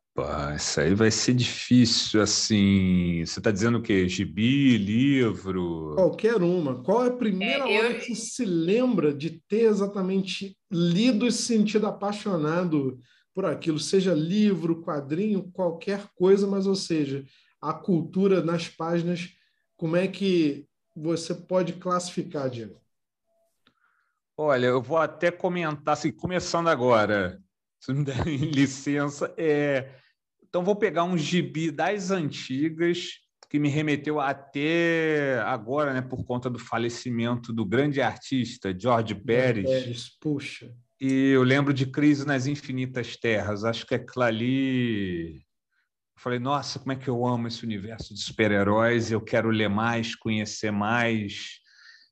isso aí vai ser difícil, assim... Você está dizendo o quê? Gibi, livro? Qualquer uma. Qual é a primeira é, eu... que você se lembra de ter exatamente lido e sentido apaixonado por aquilo, seja livro, quadrinho, qualquer coisa, mas ou seja, a cultura nas páginas, como é que você pode classificar, Diego? Olha, eu vou até comentar, assim, começando agora, se me der licença, é... então vou pegar um gibi das antigas que me remeteu até agora, né, por conta do falecimento do grande artista George Pérez. Pérez, puxa. E eu lembro de Crise nas Infinitas Terras. Acho que aquilo ali. Eu falei, nossa, como é que eu amo esse universo de super-heróis. Eu quero ler mais, conhecer mais.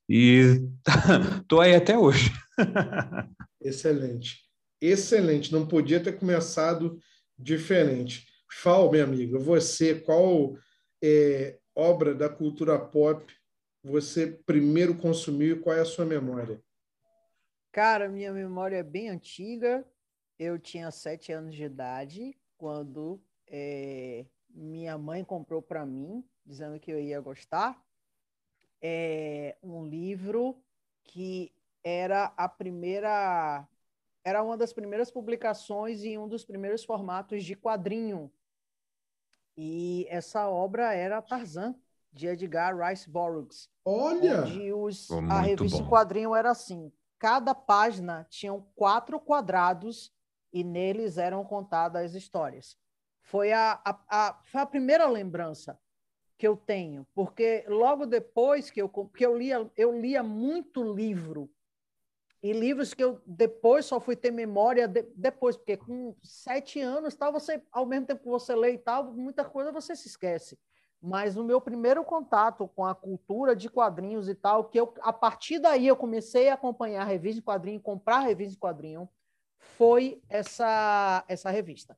E estou aí até hoje. Excelente. Excelente. Não podia ter começado diferente. Fal, minha amiga, você, qual é, obra da cultura pop você primeiro consumiu e qual é a sua memória? Cara, minha memória é bem antiga. Eu tinha sete anos de idade quando é, minha mãe comprou para mim, dizendo que eu ia gostar, é, um livro que era a primeira, era uma das primeiras publicações e um dos primeiros formatos de quadrinho. E essa obra era Tarzan, de Edgar Rice Burroughs. Olha! Onde os, a revista bom. quadrinho era assim: cada página tinham quatro quadrados e neles eram contadas as histórias. Foi a, a, a, foi a primeira lembrança que eu tenho, porque logo depois que eu, que eu lia, eu lia muito livro e livros que eu depois só fui ter memória de, depois, porque com sete anos, tal, você, ao mesmo tempo que você lê e tal, muita coisa você se esquece. mas o meu primeiro contato com a cultura de quadrinhos e tal, que eu, a partir daí eu comecei a acompanhar a revista de quadrinho, comprar revista de quadrinho, foi essa, essa revista.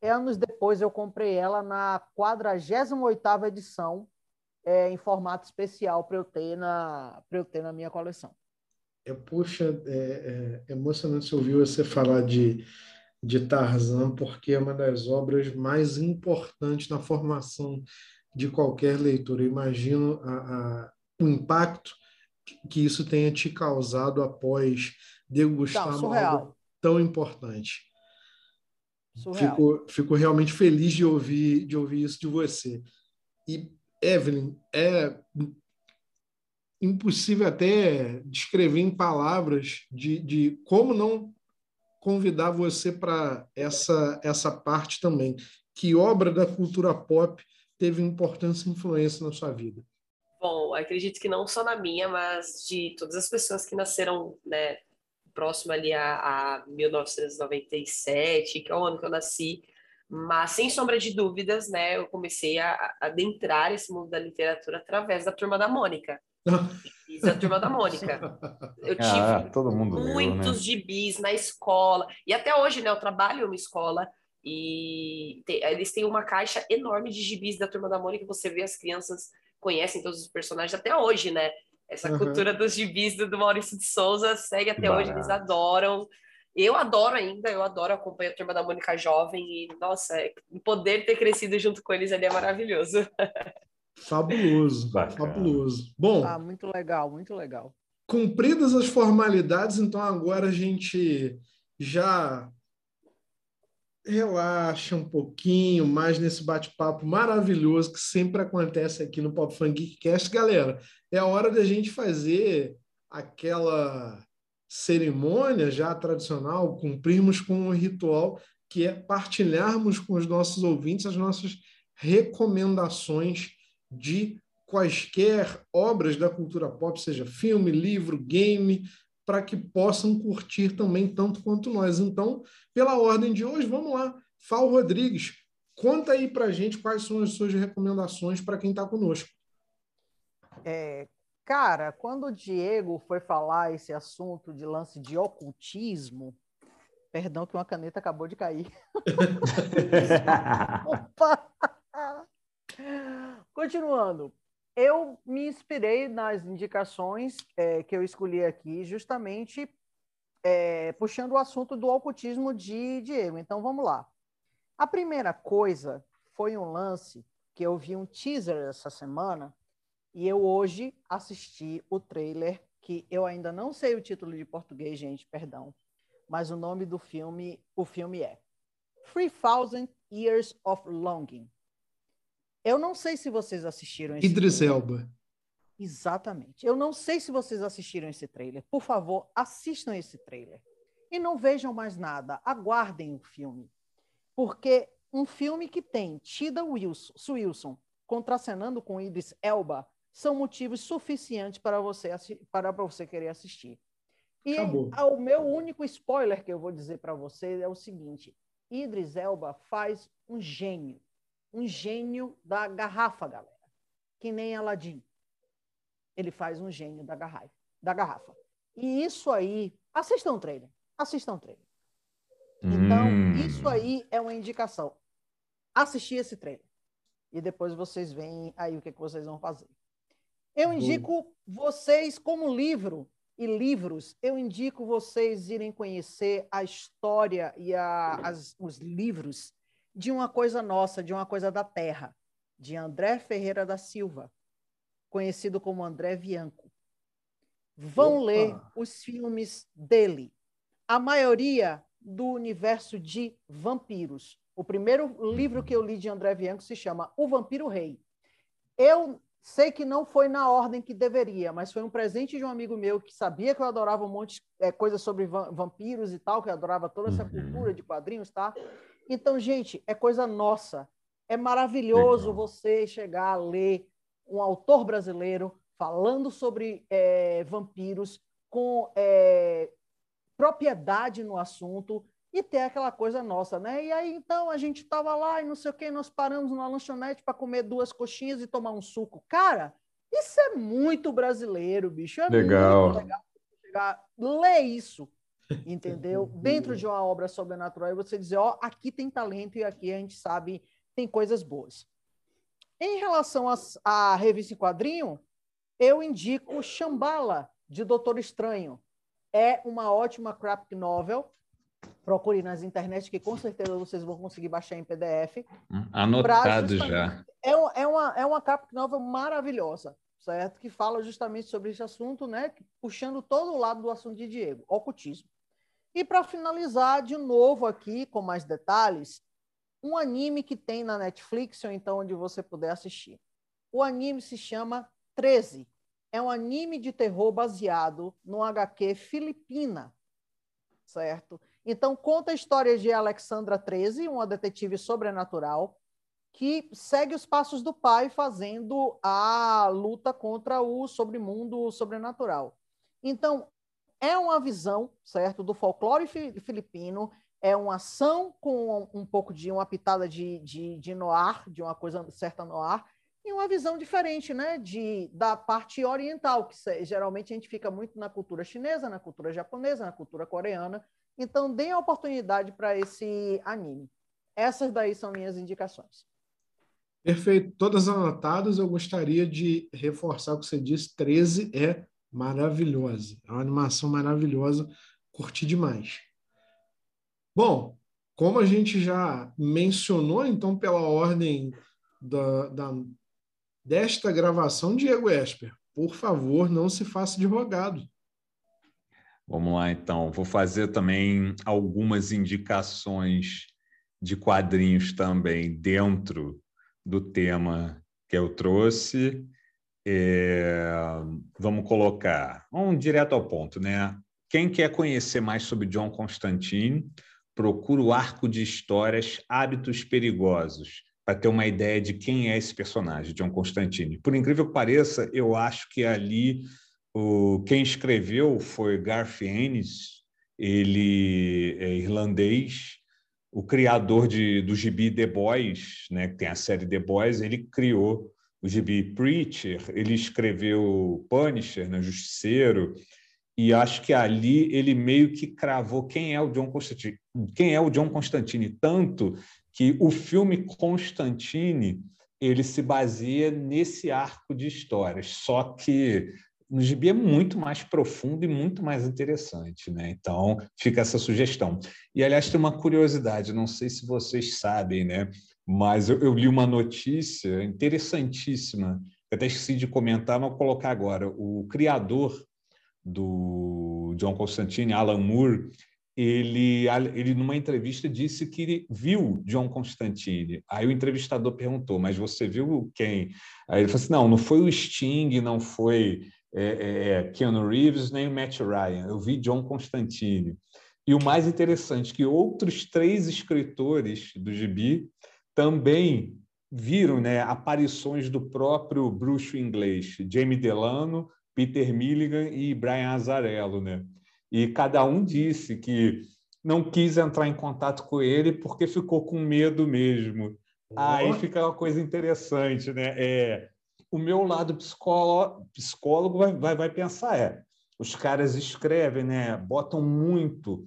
Anos depois eu comprei ela na 48ª edição, é, em formato especial para eu ter na eu ter na minha coleção. É, puxa, é, é emocionante ouvir você falar de, de Tarzan, porque é uma das obras mais importantes na formação de qualquer leitor. Eu imagino a, a, o impacto que isso tenha te causado após degustar Não, uma obra tão importante. Fico, fico realmente feliz de ouvir, de ouvir isso de você. E, Evelyn, é impossível até descrever em palavras de, de como não convidar você para essa, essa parte também. Que obra da cultura pop teve importância e influência na sua vida? Bom, acredito que não só na minha, mas de todas as pessoas que nasceram, né, próximo ali a, a 1997, que é o ano que eu nasci, mas sem sombra de dúvidas, né, eu comecei a, a adentrar esse mundo da literatura através da Turma da Mônica. Fiz a Turma da Mônica. Eu tive ah, todo mundo muitos viu, né? gibis na escola, e até hoje, né, eu trabalho numa escola e te, eles têm uma caixa enorme de gibis da Turma da Mônica, você vê as crianças conhecem todos os personagens até hoje, né? Essa uhum. cultura dos gibis do, Maurício de Souza segue até hoje, eles adoram. Eu adoro ainda, eu adoro acompanhar a Turma da Mônica jovem e, nossa, é, poder ter crescido junto com eles ali é maravilhoso. Fabuloso, Bacana. fabuloso. Bom, ah, muito legal, muito legal. Cumpridas as formalidades, então agora a gente já relaxa um pouquinho mais nesse bate-papo maravilhoso que sempre acontece aqui no Pop Fun Geekcast. Galera, é a hora da gente fazer aquela cerimônia já tradicional, cumprirmos com um ritual que é partilharmos com os nossos ouvintes as nossas recomendações de quaisquer obras da cultura pop, seja filme, livro, game, para que possam curtir também tanto quanto nós. Então, pela ordem de hoje, vamos lá. Fal Rodrigues, conta aí para a gente quais são as suas recomendações para quem está conosco. É, cara, quando o Diego foi falar esse assunto de lance de ocultismo, perdão que uma caneta acabou de cair. Opa! Continuando, eu me inspirei nas indicações é, que eu escolhi aqui, justamente é, puxando o assunto do ocultismo de Diego. Então vamos lá. A primeira coisa foi um lance que eu vi um teaser essa semana e eu hoje assisti o trailer que eu ainda não sei o título de português, gente, perdão, mas o nome do filme, o filme é Three Thousand Years of Longing. Eu não sei se vocês assistiram esse Idris trailer. Elba. Exatamente. Eu não sei se vocês assistiram esse trailer. Por favor, assistam esse trailer. E não vejam mais nada. Aguardem o filme. Porque um filme que tem Tida Wilson, Wilson contracenando com Idris Elba são motivos suficientes para você, para você querer assistir. E Acabou. o meu único spoiler que eu vou dizer para você é o seguinte: Idris Elba faz um gênio um gênio da garrafa, galera. Que nem Aladim. Ele faz um gênio da garrafa. Da garrafa. E isso aí, assistam o trailer. Assistam o trailer. Então, hum. isso aí é uma indicação. Assistir esse trailer. E depois vocês veem aí o que, que vocês vão fazer. Eu indico vocês, como livro e livros, eu indico vocês irem conhecer a história e a, as, os livros de uma coisa nossa, de uma coisa da terra, de André Ferreira da Silva, conhecido como André Bianco. Vão Opa. ler os filmes dele. A maioria do universo de vampiros. O primeiro livro que eu li de André Bianco se chama O Vampiro Rei. Eu sei que não foi na ordem que deveria, mas foi um presente de um amigo meu que sabia que eu adorava um monte de é, coisas sobre vampiros e tal, que eu adorava toda essa uhum. cultura de quadrinhos, tá? Então, gente, é coisa nossa. É maravilhoso Legal. você chegar a ler um autor brasileiro falando sobre é, vampiros com é, propriedade no assunto e ter aquela coisa nossa, né? E aí, então, a gente tava lá e não sei o que, nós paramos numa lanchonete para comer duas coxinhas e tomar um suco. Cara, isso é muito brasileiro, bicho. É legal. legal chegar, ler isso, entendeu? Dentro de uma obra sobrenatural e você dizer, ó, aqui tem talento e aqui a gente sabe tem coisas boas. Em relação à revista em quadrinho, eu indico Shambhala, de Doutor Estranho. É uma ótima graphic novel Procure nas internet, que com certeza vocês vão conseguir baixar em PDF. Hum, anotado já. É, é, uma, é uma capa nova maravilhosa, certo? Que fala justamente sobre esse assunto, né? Puxando todo o lado do assunto de Diego, ocultismo. E para finalizar, de novo aqui, com mais detalhes, um anime que tem na Netflix, ou então onde você puder assistir. O anime se chama 13. É um anime de terror baseado no HQ Filipina, certo? Então, conta a história de Alexandra 13, uma detetive sobrenatural, que segue os passos do pai fazendo a luta contra o sobremundo sobrenatural. Então, é uma visão, certo, do folclore filipino, é uma ação com um pouco de uma pitada de, de, de noir, de uma coisa certa noir, e uma visão diferente, né, de, da parte oriental, que geralmente a gente fica muito na cultura chinesa, na cultura japonesa, na cultura coreana, então, deem a oportunidade para esse anime. Essas daí são minhas indicações. Perfeito. Todas anotadas. Eu gostaria de reforçar o que você disse. 13 é maravilhosa. É uma animação maravilhosa. Curti demais. Bom, como a gente já mencionou, então, pela ordem da, da, desta gravação, Diego Esper, por favor, não se faça de rogado. Vamos lá, então. Vou fazer também algumas indicações de quadrinhos também dentro do tema que eu trouxe. É, vamos colocar, vamos direto ao ponto, né? Quem quer conhecer mais sobre John Constantine, procura o arco de histórias Hábitos Perigosos, para ter uma ideia de quem é esse personagem, John Constantine. Por incrível que pareça, eu acho que ali o, quem escreveu foi Garth Ennis, ele é irlandês, o criador de, do gibi The Boys, né, que tem a série The Boys, ele criou o gibi Preacher, ele escreveu Punisher, né, Justiceiro, e acho que ali ele meio que cravou quem é o John Constantine, quem é o John Constantine, tanto que o filme Constantine ele se baseia nesse arco de histórias, só que no gibi é muito mais profundo e muito mais interessante, né? Então, fica essa sugestão. E, aliás, tem uma curiosidade, não sei se vocês sabem, né? Mas eu, eu li uma notícia interessantíssima, até esqueci de comentar, mas vou colocar agora. O criador do John Constantine, Alan Moore, ele, ele numa entrevista disse que viu John Constantine. Aí o entrevistador perguntou, mas você viu quem? Aí ele falou assim, não, não foi o Sting, não foi é, é, é, Keanu Reeves nem o Matt Ryan. Eu vi John Constantine. E o mais interessante que outros três escritores do Gibi também viram né, aparições do próprio bruxo inglês, Jamie Delano, Peter Milligan e Brian Azarello. Né? E cada um disse que não quis entrar em contato com ele porque ficou com medo mesmo. Oh. Aí fica uma coisa interessante, né? É, o meu lado psicólogo, psicólogo vai, vai, vai pensar é, os caras escrevem, né, botam muito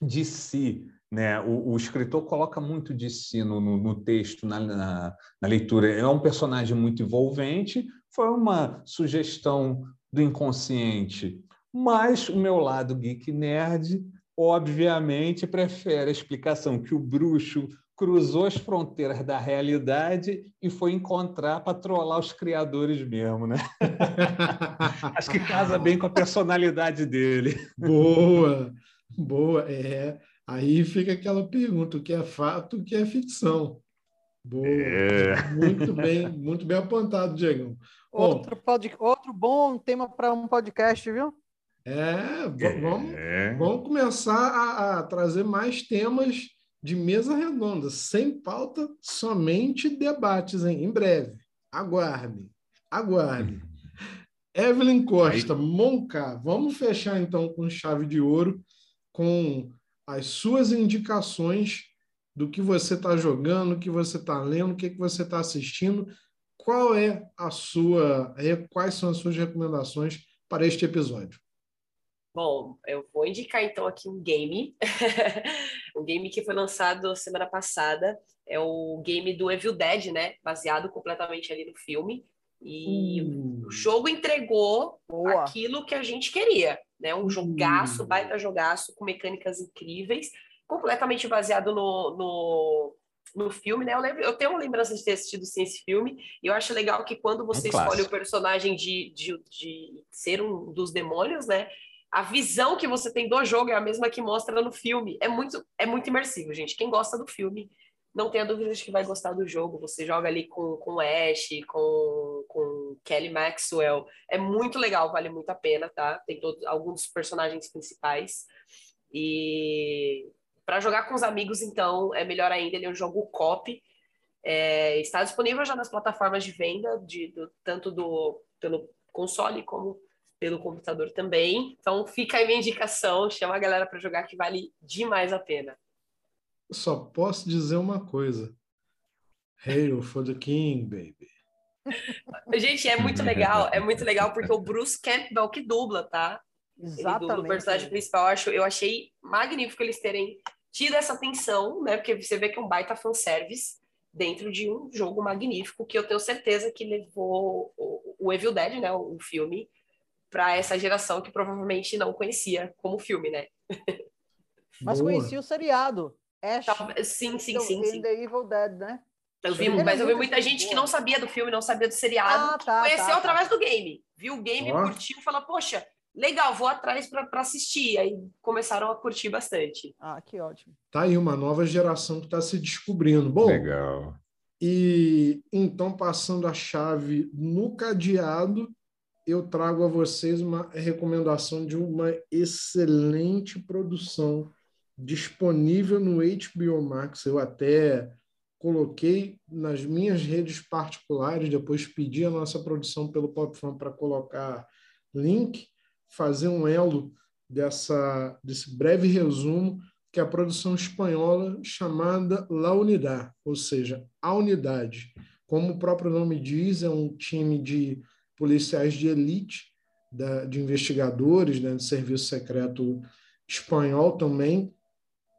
de si, né? O, o escritor coloca muito de si no, no, no texto, na, na, na, leitura. É um personagem muito envolvente, foi uma sugestão do inconsciente. Mas o meu lado geek nerd, obviamente, prefere a explicação que o bruxo cruzou as fronteiras da realidade e foi encontrar para trollar os criadores mesmo, né? Acho que casa bem com a personalidade dele. Boa, boa. É, aí fica aquela pergunta: o que é fato, o que é ficção? Boa. É. Muito bem, muito bem apontado, Diego. Outro, pod... Outro bom tema para um podcast, viu? É, vamos, é. vamos começar a, a trazer mais temas de mesa redonda, sem pauta, somente debates hein? em breve. Aguarde, aguarde. Evelyn Costa, Monca, vamos fechar então com chave de ouro, com as suas indicações do que você está jogando, o que você está lendo, o que, que você está assistindo. Qual é a sua, quais são as suas recomendações para este episódio? Bom, eu vou indicar então aqui um game, um game que foi lançado semana passada, é o game do Evil Dead, né? Baseado completamente ali no filme. E hum. o jogo entregou Boa. aquilo que a gente queria, né? Um jogaço, hum. baita jogaço, com mecânicas incríveis, completamente baseado no, no, no filme, né? Eu, lembro, eu tenho uma lembrança de ter assistido sim, esse filme, e eu acho legal que quando você um escolhe o personagem de, de, de ser um dos demônios, né? A visão que você tem do jogo é a mesma que mostra no filme. É muito, é muito imersivo, gente. Quem gosta do filme não tenha dúvida de que vai gostar do jogo. Você joga ali com, com Ash, com, com Kelly Maxwell. É muito legal, vale muito a pena, tá? Tem todos, alguns personagens principais. E para jogar com os amigos, então, é melhor ainda. Ele é um jogo cop. É, está disponível já nas plataformas de venda, de, do, tanto do, pelo console como pelo computador também. Então, fica aí minha indicação. Chama a galera para jogar que vale demais a pena só posso dizer uma coisa. Hail for the King, baby. Gente, é muito legal, é muito legal porque o Bruce Campbell que dubla, tá? Exatamente. Ele dubla o personagem principal. Eu, acho, eu achei magnífico eles terem tido essa atenção, né? Porque você vê que é um baita fanservice dentro de um jogo magnífico que eu tenho certeza que levou o, o Evil Dead, né? O, o filme, para essa geração que provavelmente não conhecia como filme, né? Mas Boa. conhecia o seriado. Ash. Sim, sim, sim, sim. The Evil Dead, né? Eu vi, mas eu vi muita gente que não sabia do filme, não sabia do seriado, ah, tá, conheceu tá, tá. através tá. do game. Viu o game, oh. curtiu, falou, poxa, legal, vou atrás para assistir. Aí começaram a curtir bastante. Ah, que ótimo. Tá aí uma nova geração que está se descobrindo. Bom, legal. E então, passando a chave no cadeado, eu trago a vocês uma recomendação de uma excelente produção disponível no HBO Max. Eu até coloquei nas minhas redes particulares, depois pedi a nossa produção pelo PopFan para colocar link, fazer um elo dessa, desse breve resumo, que é a produção espanhola chamada La Unidad, ou seja, a unidade. Como o próprio nome diz, é um time de policiais de elite, de investigadores, né, de serviço secreto espanhol também,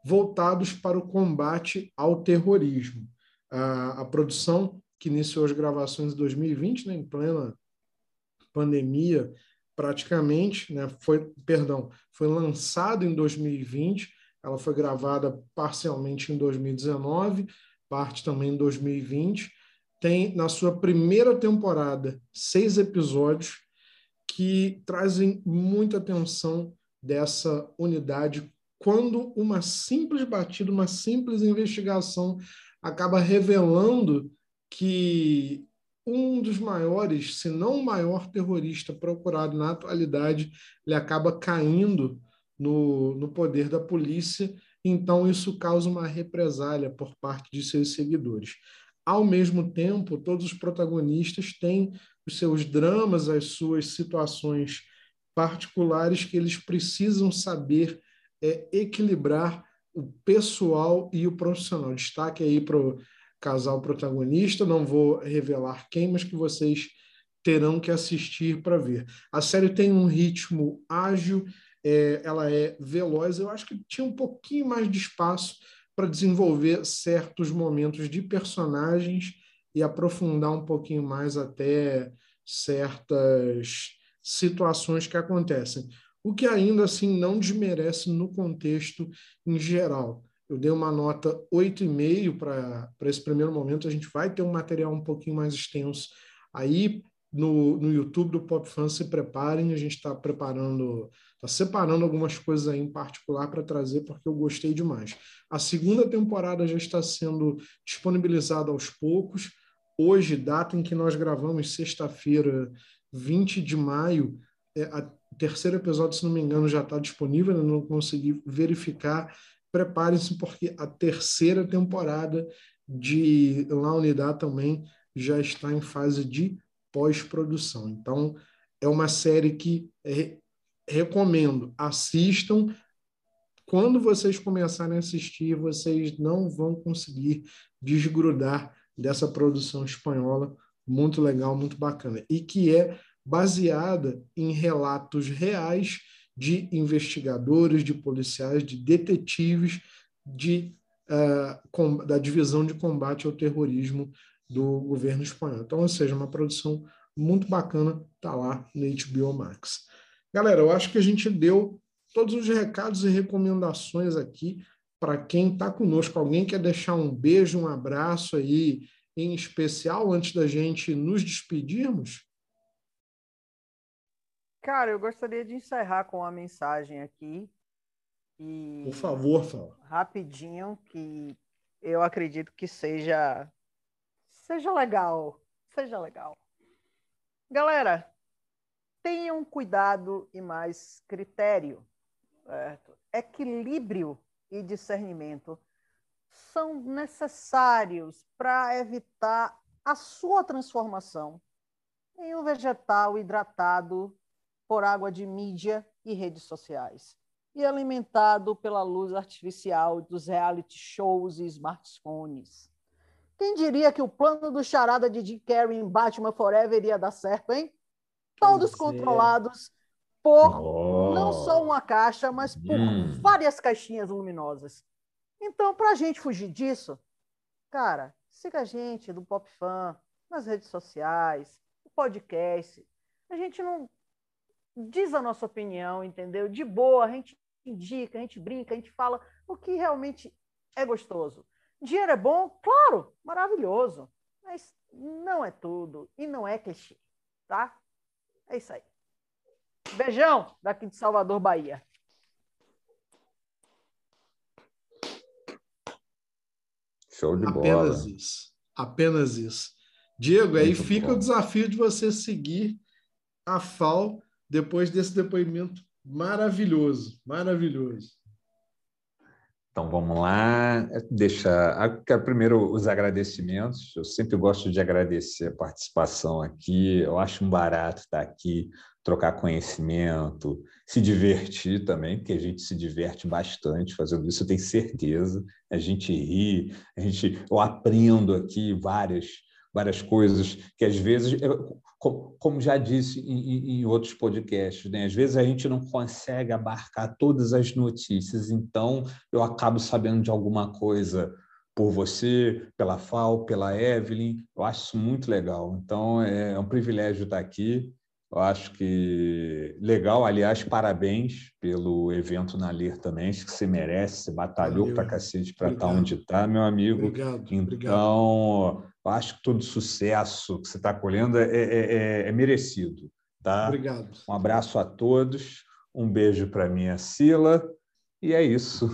voltados para o combate ao terrorismo. A, a produção, que iniciou as gravações em 2020, né, em plena pandemia, praticamente, né, foi, perdão, foi lançada em 2020, ela foi gravada parcialmente em 2019, parte também em 2020. Tem na sua primeira temporada seis episódios que trazem muita atenção dessa unidade quando uma simples batida, uma simples investigação acaba revelando que um dos maiores, se não o maior terrorista procurado na atualidade, ele acaba caindo no, no poder da polícia, então isso causa uma represália por parte de seus seguidores. Ao mesmo tempo, todos os protagonistas têm os seus dramas, as suas situações particulares que eles precisam saber é equilibrar o pessoal e o profissional. Destaque aí para o casal protagonista, não vou revelar quem, mas que vocês terão que assistir para ver. A série tem um ritmo ágil, é, ela é veloz, eu acho que tinha um pouquinho mais de espaço para desenvolver certos momentos de personagens e aprofundar um pouquinho mais até certas situações que acontecem o que ainda assim não desmerece no contexto em geral. Eu dei uma nota 8,5 para esse primeiro momento. A gente vai ter um material um pouquinho mais extenso aí no, no YouTube do Pop Fan. Se preparem, a gente está preparando, está separando algumas coisas aí em particular para trazer, porque eu gostei demais. A segunda temporada já está sendo disponibilizada aos poucos. Hoje, data em que nós gravamos, sexta-feira, 20 de maio, é, a terceiro episódio, se não me engano, já está disponível, eu não consegui verificar. Preparem-se, porque a terceira temporada de La Unidade também já está em fase de pós-produção. Então, é uma série que é, recomendo, assistam, quando vocês começarem a assistir, vocês não vão conseguir desgrudar dessa produção espanhola muito legal, muito bacana, e que é baseada em relatos reais de investigadores, de policiais, de detetives de, uh, com, da divisão de combate ao terrorismo do governo espanhol. Então, ou seja, uma produção muito bacana, está lá no HBO Max. Galera, eu acho que a gente deu todos os recados e recomendações aqui para quem está conosco. Alguém quer deixar um beijo, um abraço aí em especial antes da gente nos despedirmos? Cara, eu gostaria de encerrar com uma mensagem aqui. E... Por favor, fala. Rapidinho, que eu acredito que seja seja legal, seja legal. Galera, tenham cuidado e mais critério, certo? equilíbrio e discernimento são necessários para evitar a sua transformação em um vegetal hidratado por água de mídia e redes sociais e alimentado pela luz artificial dos reality shows e smartphones. Quem diria que o plano do charada de Jim Carrey em Batman Forever iria dar certo, hein? Todos controlados por oh. não só uma caixa, mas por hum. várias caixinhas luminosas. Então, para a gente fugir disso, cara, siga a gente do Pop Fan nas redes sociais, no podcast. A gente não diz a nossa opinião, entendeu? De boa, a gente indica, a gente brinca, a gente fala o que realmente é gostoso. Dinheiro é bom? Claro, maravilhoso. Mas não é tudo e não é clichê, tá? É isso aí. Beijão daqui de Salvador, Bahia. Show de Apenas bola. Apenas isso. Apenas isso. Diego, Muito aí fica bom. o desafio de você seguir a FAO depois desse depoimento maravilhoso, maravilhoso. Então vamos lá, deixa. Quero primeiro os agradecimentos. Eu sempre gosto de agradecer a participação aqui. Eu acho um barato estar aqui, trocar conhecimento, se divertir também, porque a gente se diverte bastante fazendo isso, eu tenho certeza. A gente ri, a gente, eu aprendo aqui várias, várias coisas que às vezes, como já disse em, em, outros podcasts, né? às vezes a gente não consegue abarcar todas as notícias, então eu acabo sabendo de alguma coisa por você, pela FAO, pela Evelyn, eu acho isso muito legal. Então é um privilégio estar aqui. Eu acho que legal, aliás, parabéns pelo evento na Ler também, acho que você merece, você batalhou pra cacete para estar onde está, meu amigo. Obrigado. Então, obrigado. Eu acho que todo sucesso que você está colhendo é, é, é, é, merecido. Tá? Obrigado. Um abraço a todos, um beijo para minha Sila, e é isso.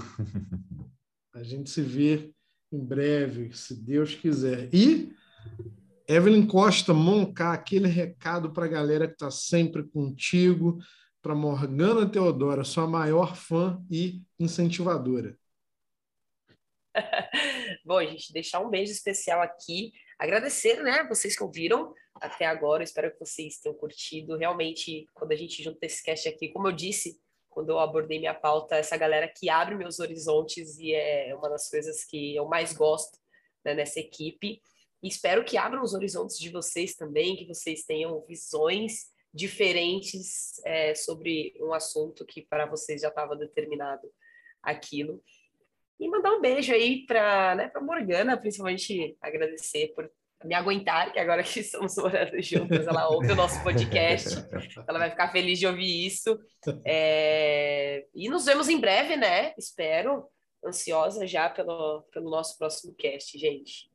A gente se vê em breve, se Deus quiser. E Evelyn Costa, Moncar, aquele recado para a galera que está sempre contigo, para Morgana Teodora, sua maior fã e incentivadora. Bom, gente, deixar um beijo especial aqui, agradecer, né, vocês que ouviram até agora, espero que vocês tenham curtido. Realmente, quando a gente junta esse cast aqui, como eu disse, quando eu abordei minha pauta, essa galera que abre meus horizontes e é uma das coisas que eu mais gosto né, nessa equipe. E espero que abram os horizontes de vocês também, que vocês tenham visões diferentes é, sobre um assunto que para vocês já estava determinado aquilo. E mandar um beijo aí para né, Morgana, principalmente agradecer por me aguentar, que agora que estamos morando juntas, ela ouve o nosso podcast, ela vai ficar feliz de ouvir isso. É... E nos vemos em breve, né? Espero, ansiosa já pelo, pelo nosso próximo cast, gente.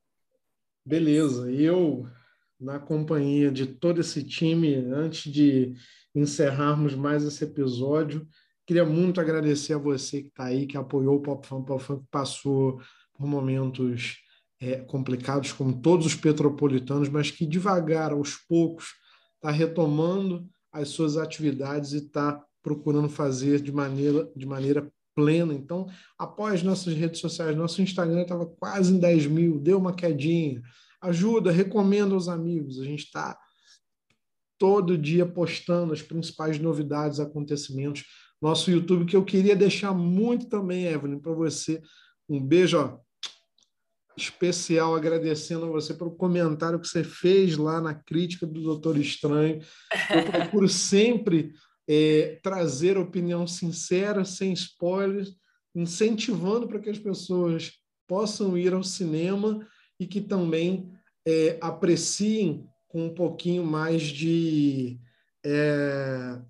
Beleza, eu, na companhia de todo esse time, antes de encerrarmos mais esse episódio, queria muito agradecer a você que está aí, que apoiou o Pop Fun, Pop Fun que passou por momentos é, complicados, como todos os petropolitanos, mas que devagar, aos poucos, está retomando as suas atividades e está procurando fazer de maneira, de maneira plena. Então, após nossas redes sociais, nosso Instagram estava quase em 10 mil, deu uma quedinha. Ajuda, recomenda aos amigos. A gente está todo dia postando as principais novidades, acontecimentos nosso YouTube, que eu queria deixar muito também, Evelyn, para você. Um beijo ó, especial, agradecendo a você pelo comentário que você fez lá na crítica do Doutor Estranho. Eu procuro sempre é, trazer opinião sincera, sem spoilers, incentivando para que as pessoas possam ir ao cinema e que também é, apreciem com um pouquinho mais de, é,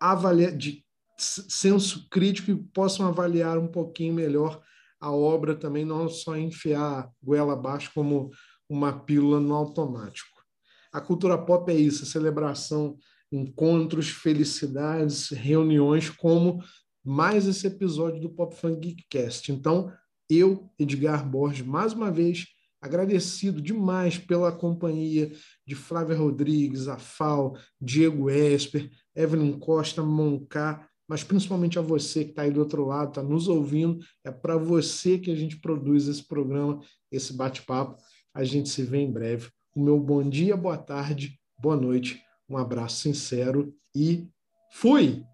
avalia, de senso crítico e possam avaliar um pouquinho melhor a obra também, não só enfiar goela abaixo como uma pílula no automático. A cultura pop é isso, celebração, encontros, felicidades, reuniões, como mais esse episódio do Pop Fun Geekcast. Então, eu, Edgar Borges, mais uma vez, agradecido demais pela companhia de Flávia Rodrigues, Afal, Diego Esper, Evelyn Costa, Moncar, mas principalmente a você que está aí do outro lado, está nos ouvindo. É para você que a gente produz esse programa, esse bate-papo. A gente se vê em breve. O meu bom dia, boa tarde, boa noite, um abraço sincero e fui!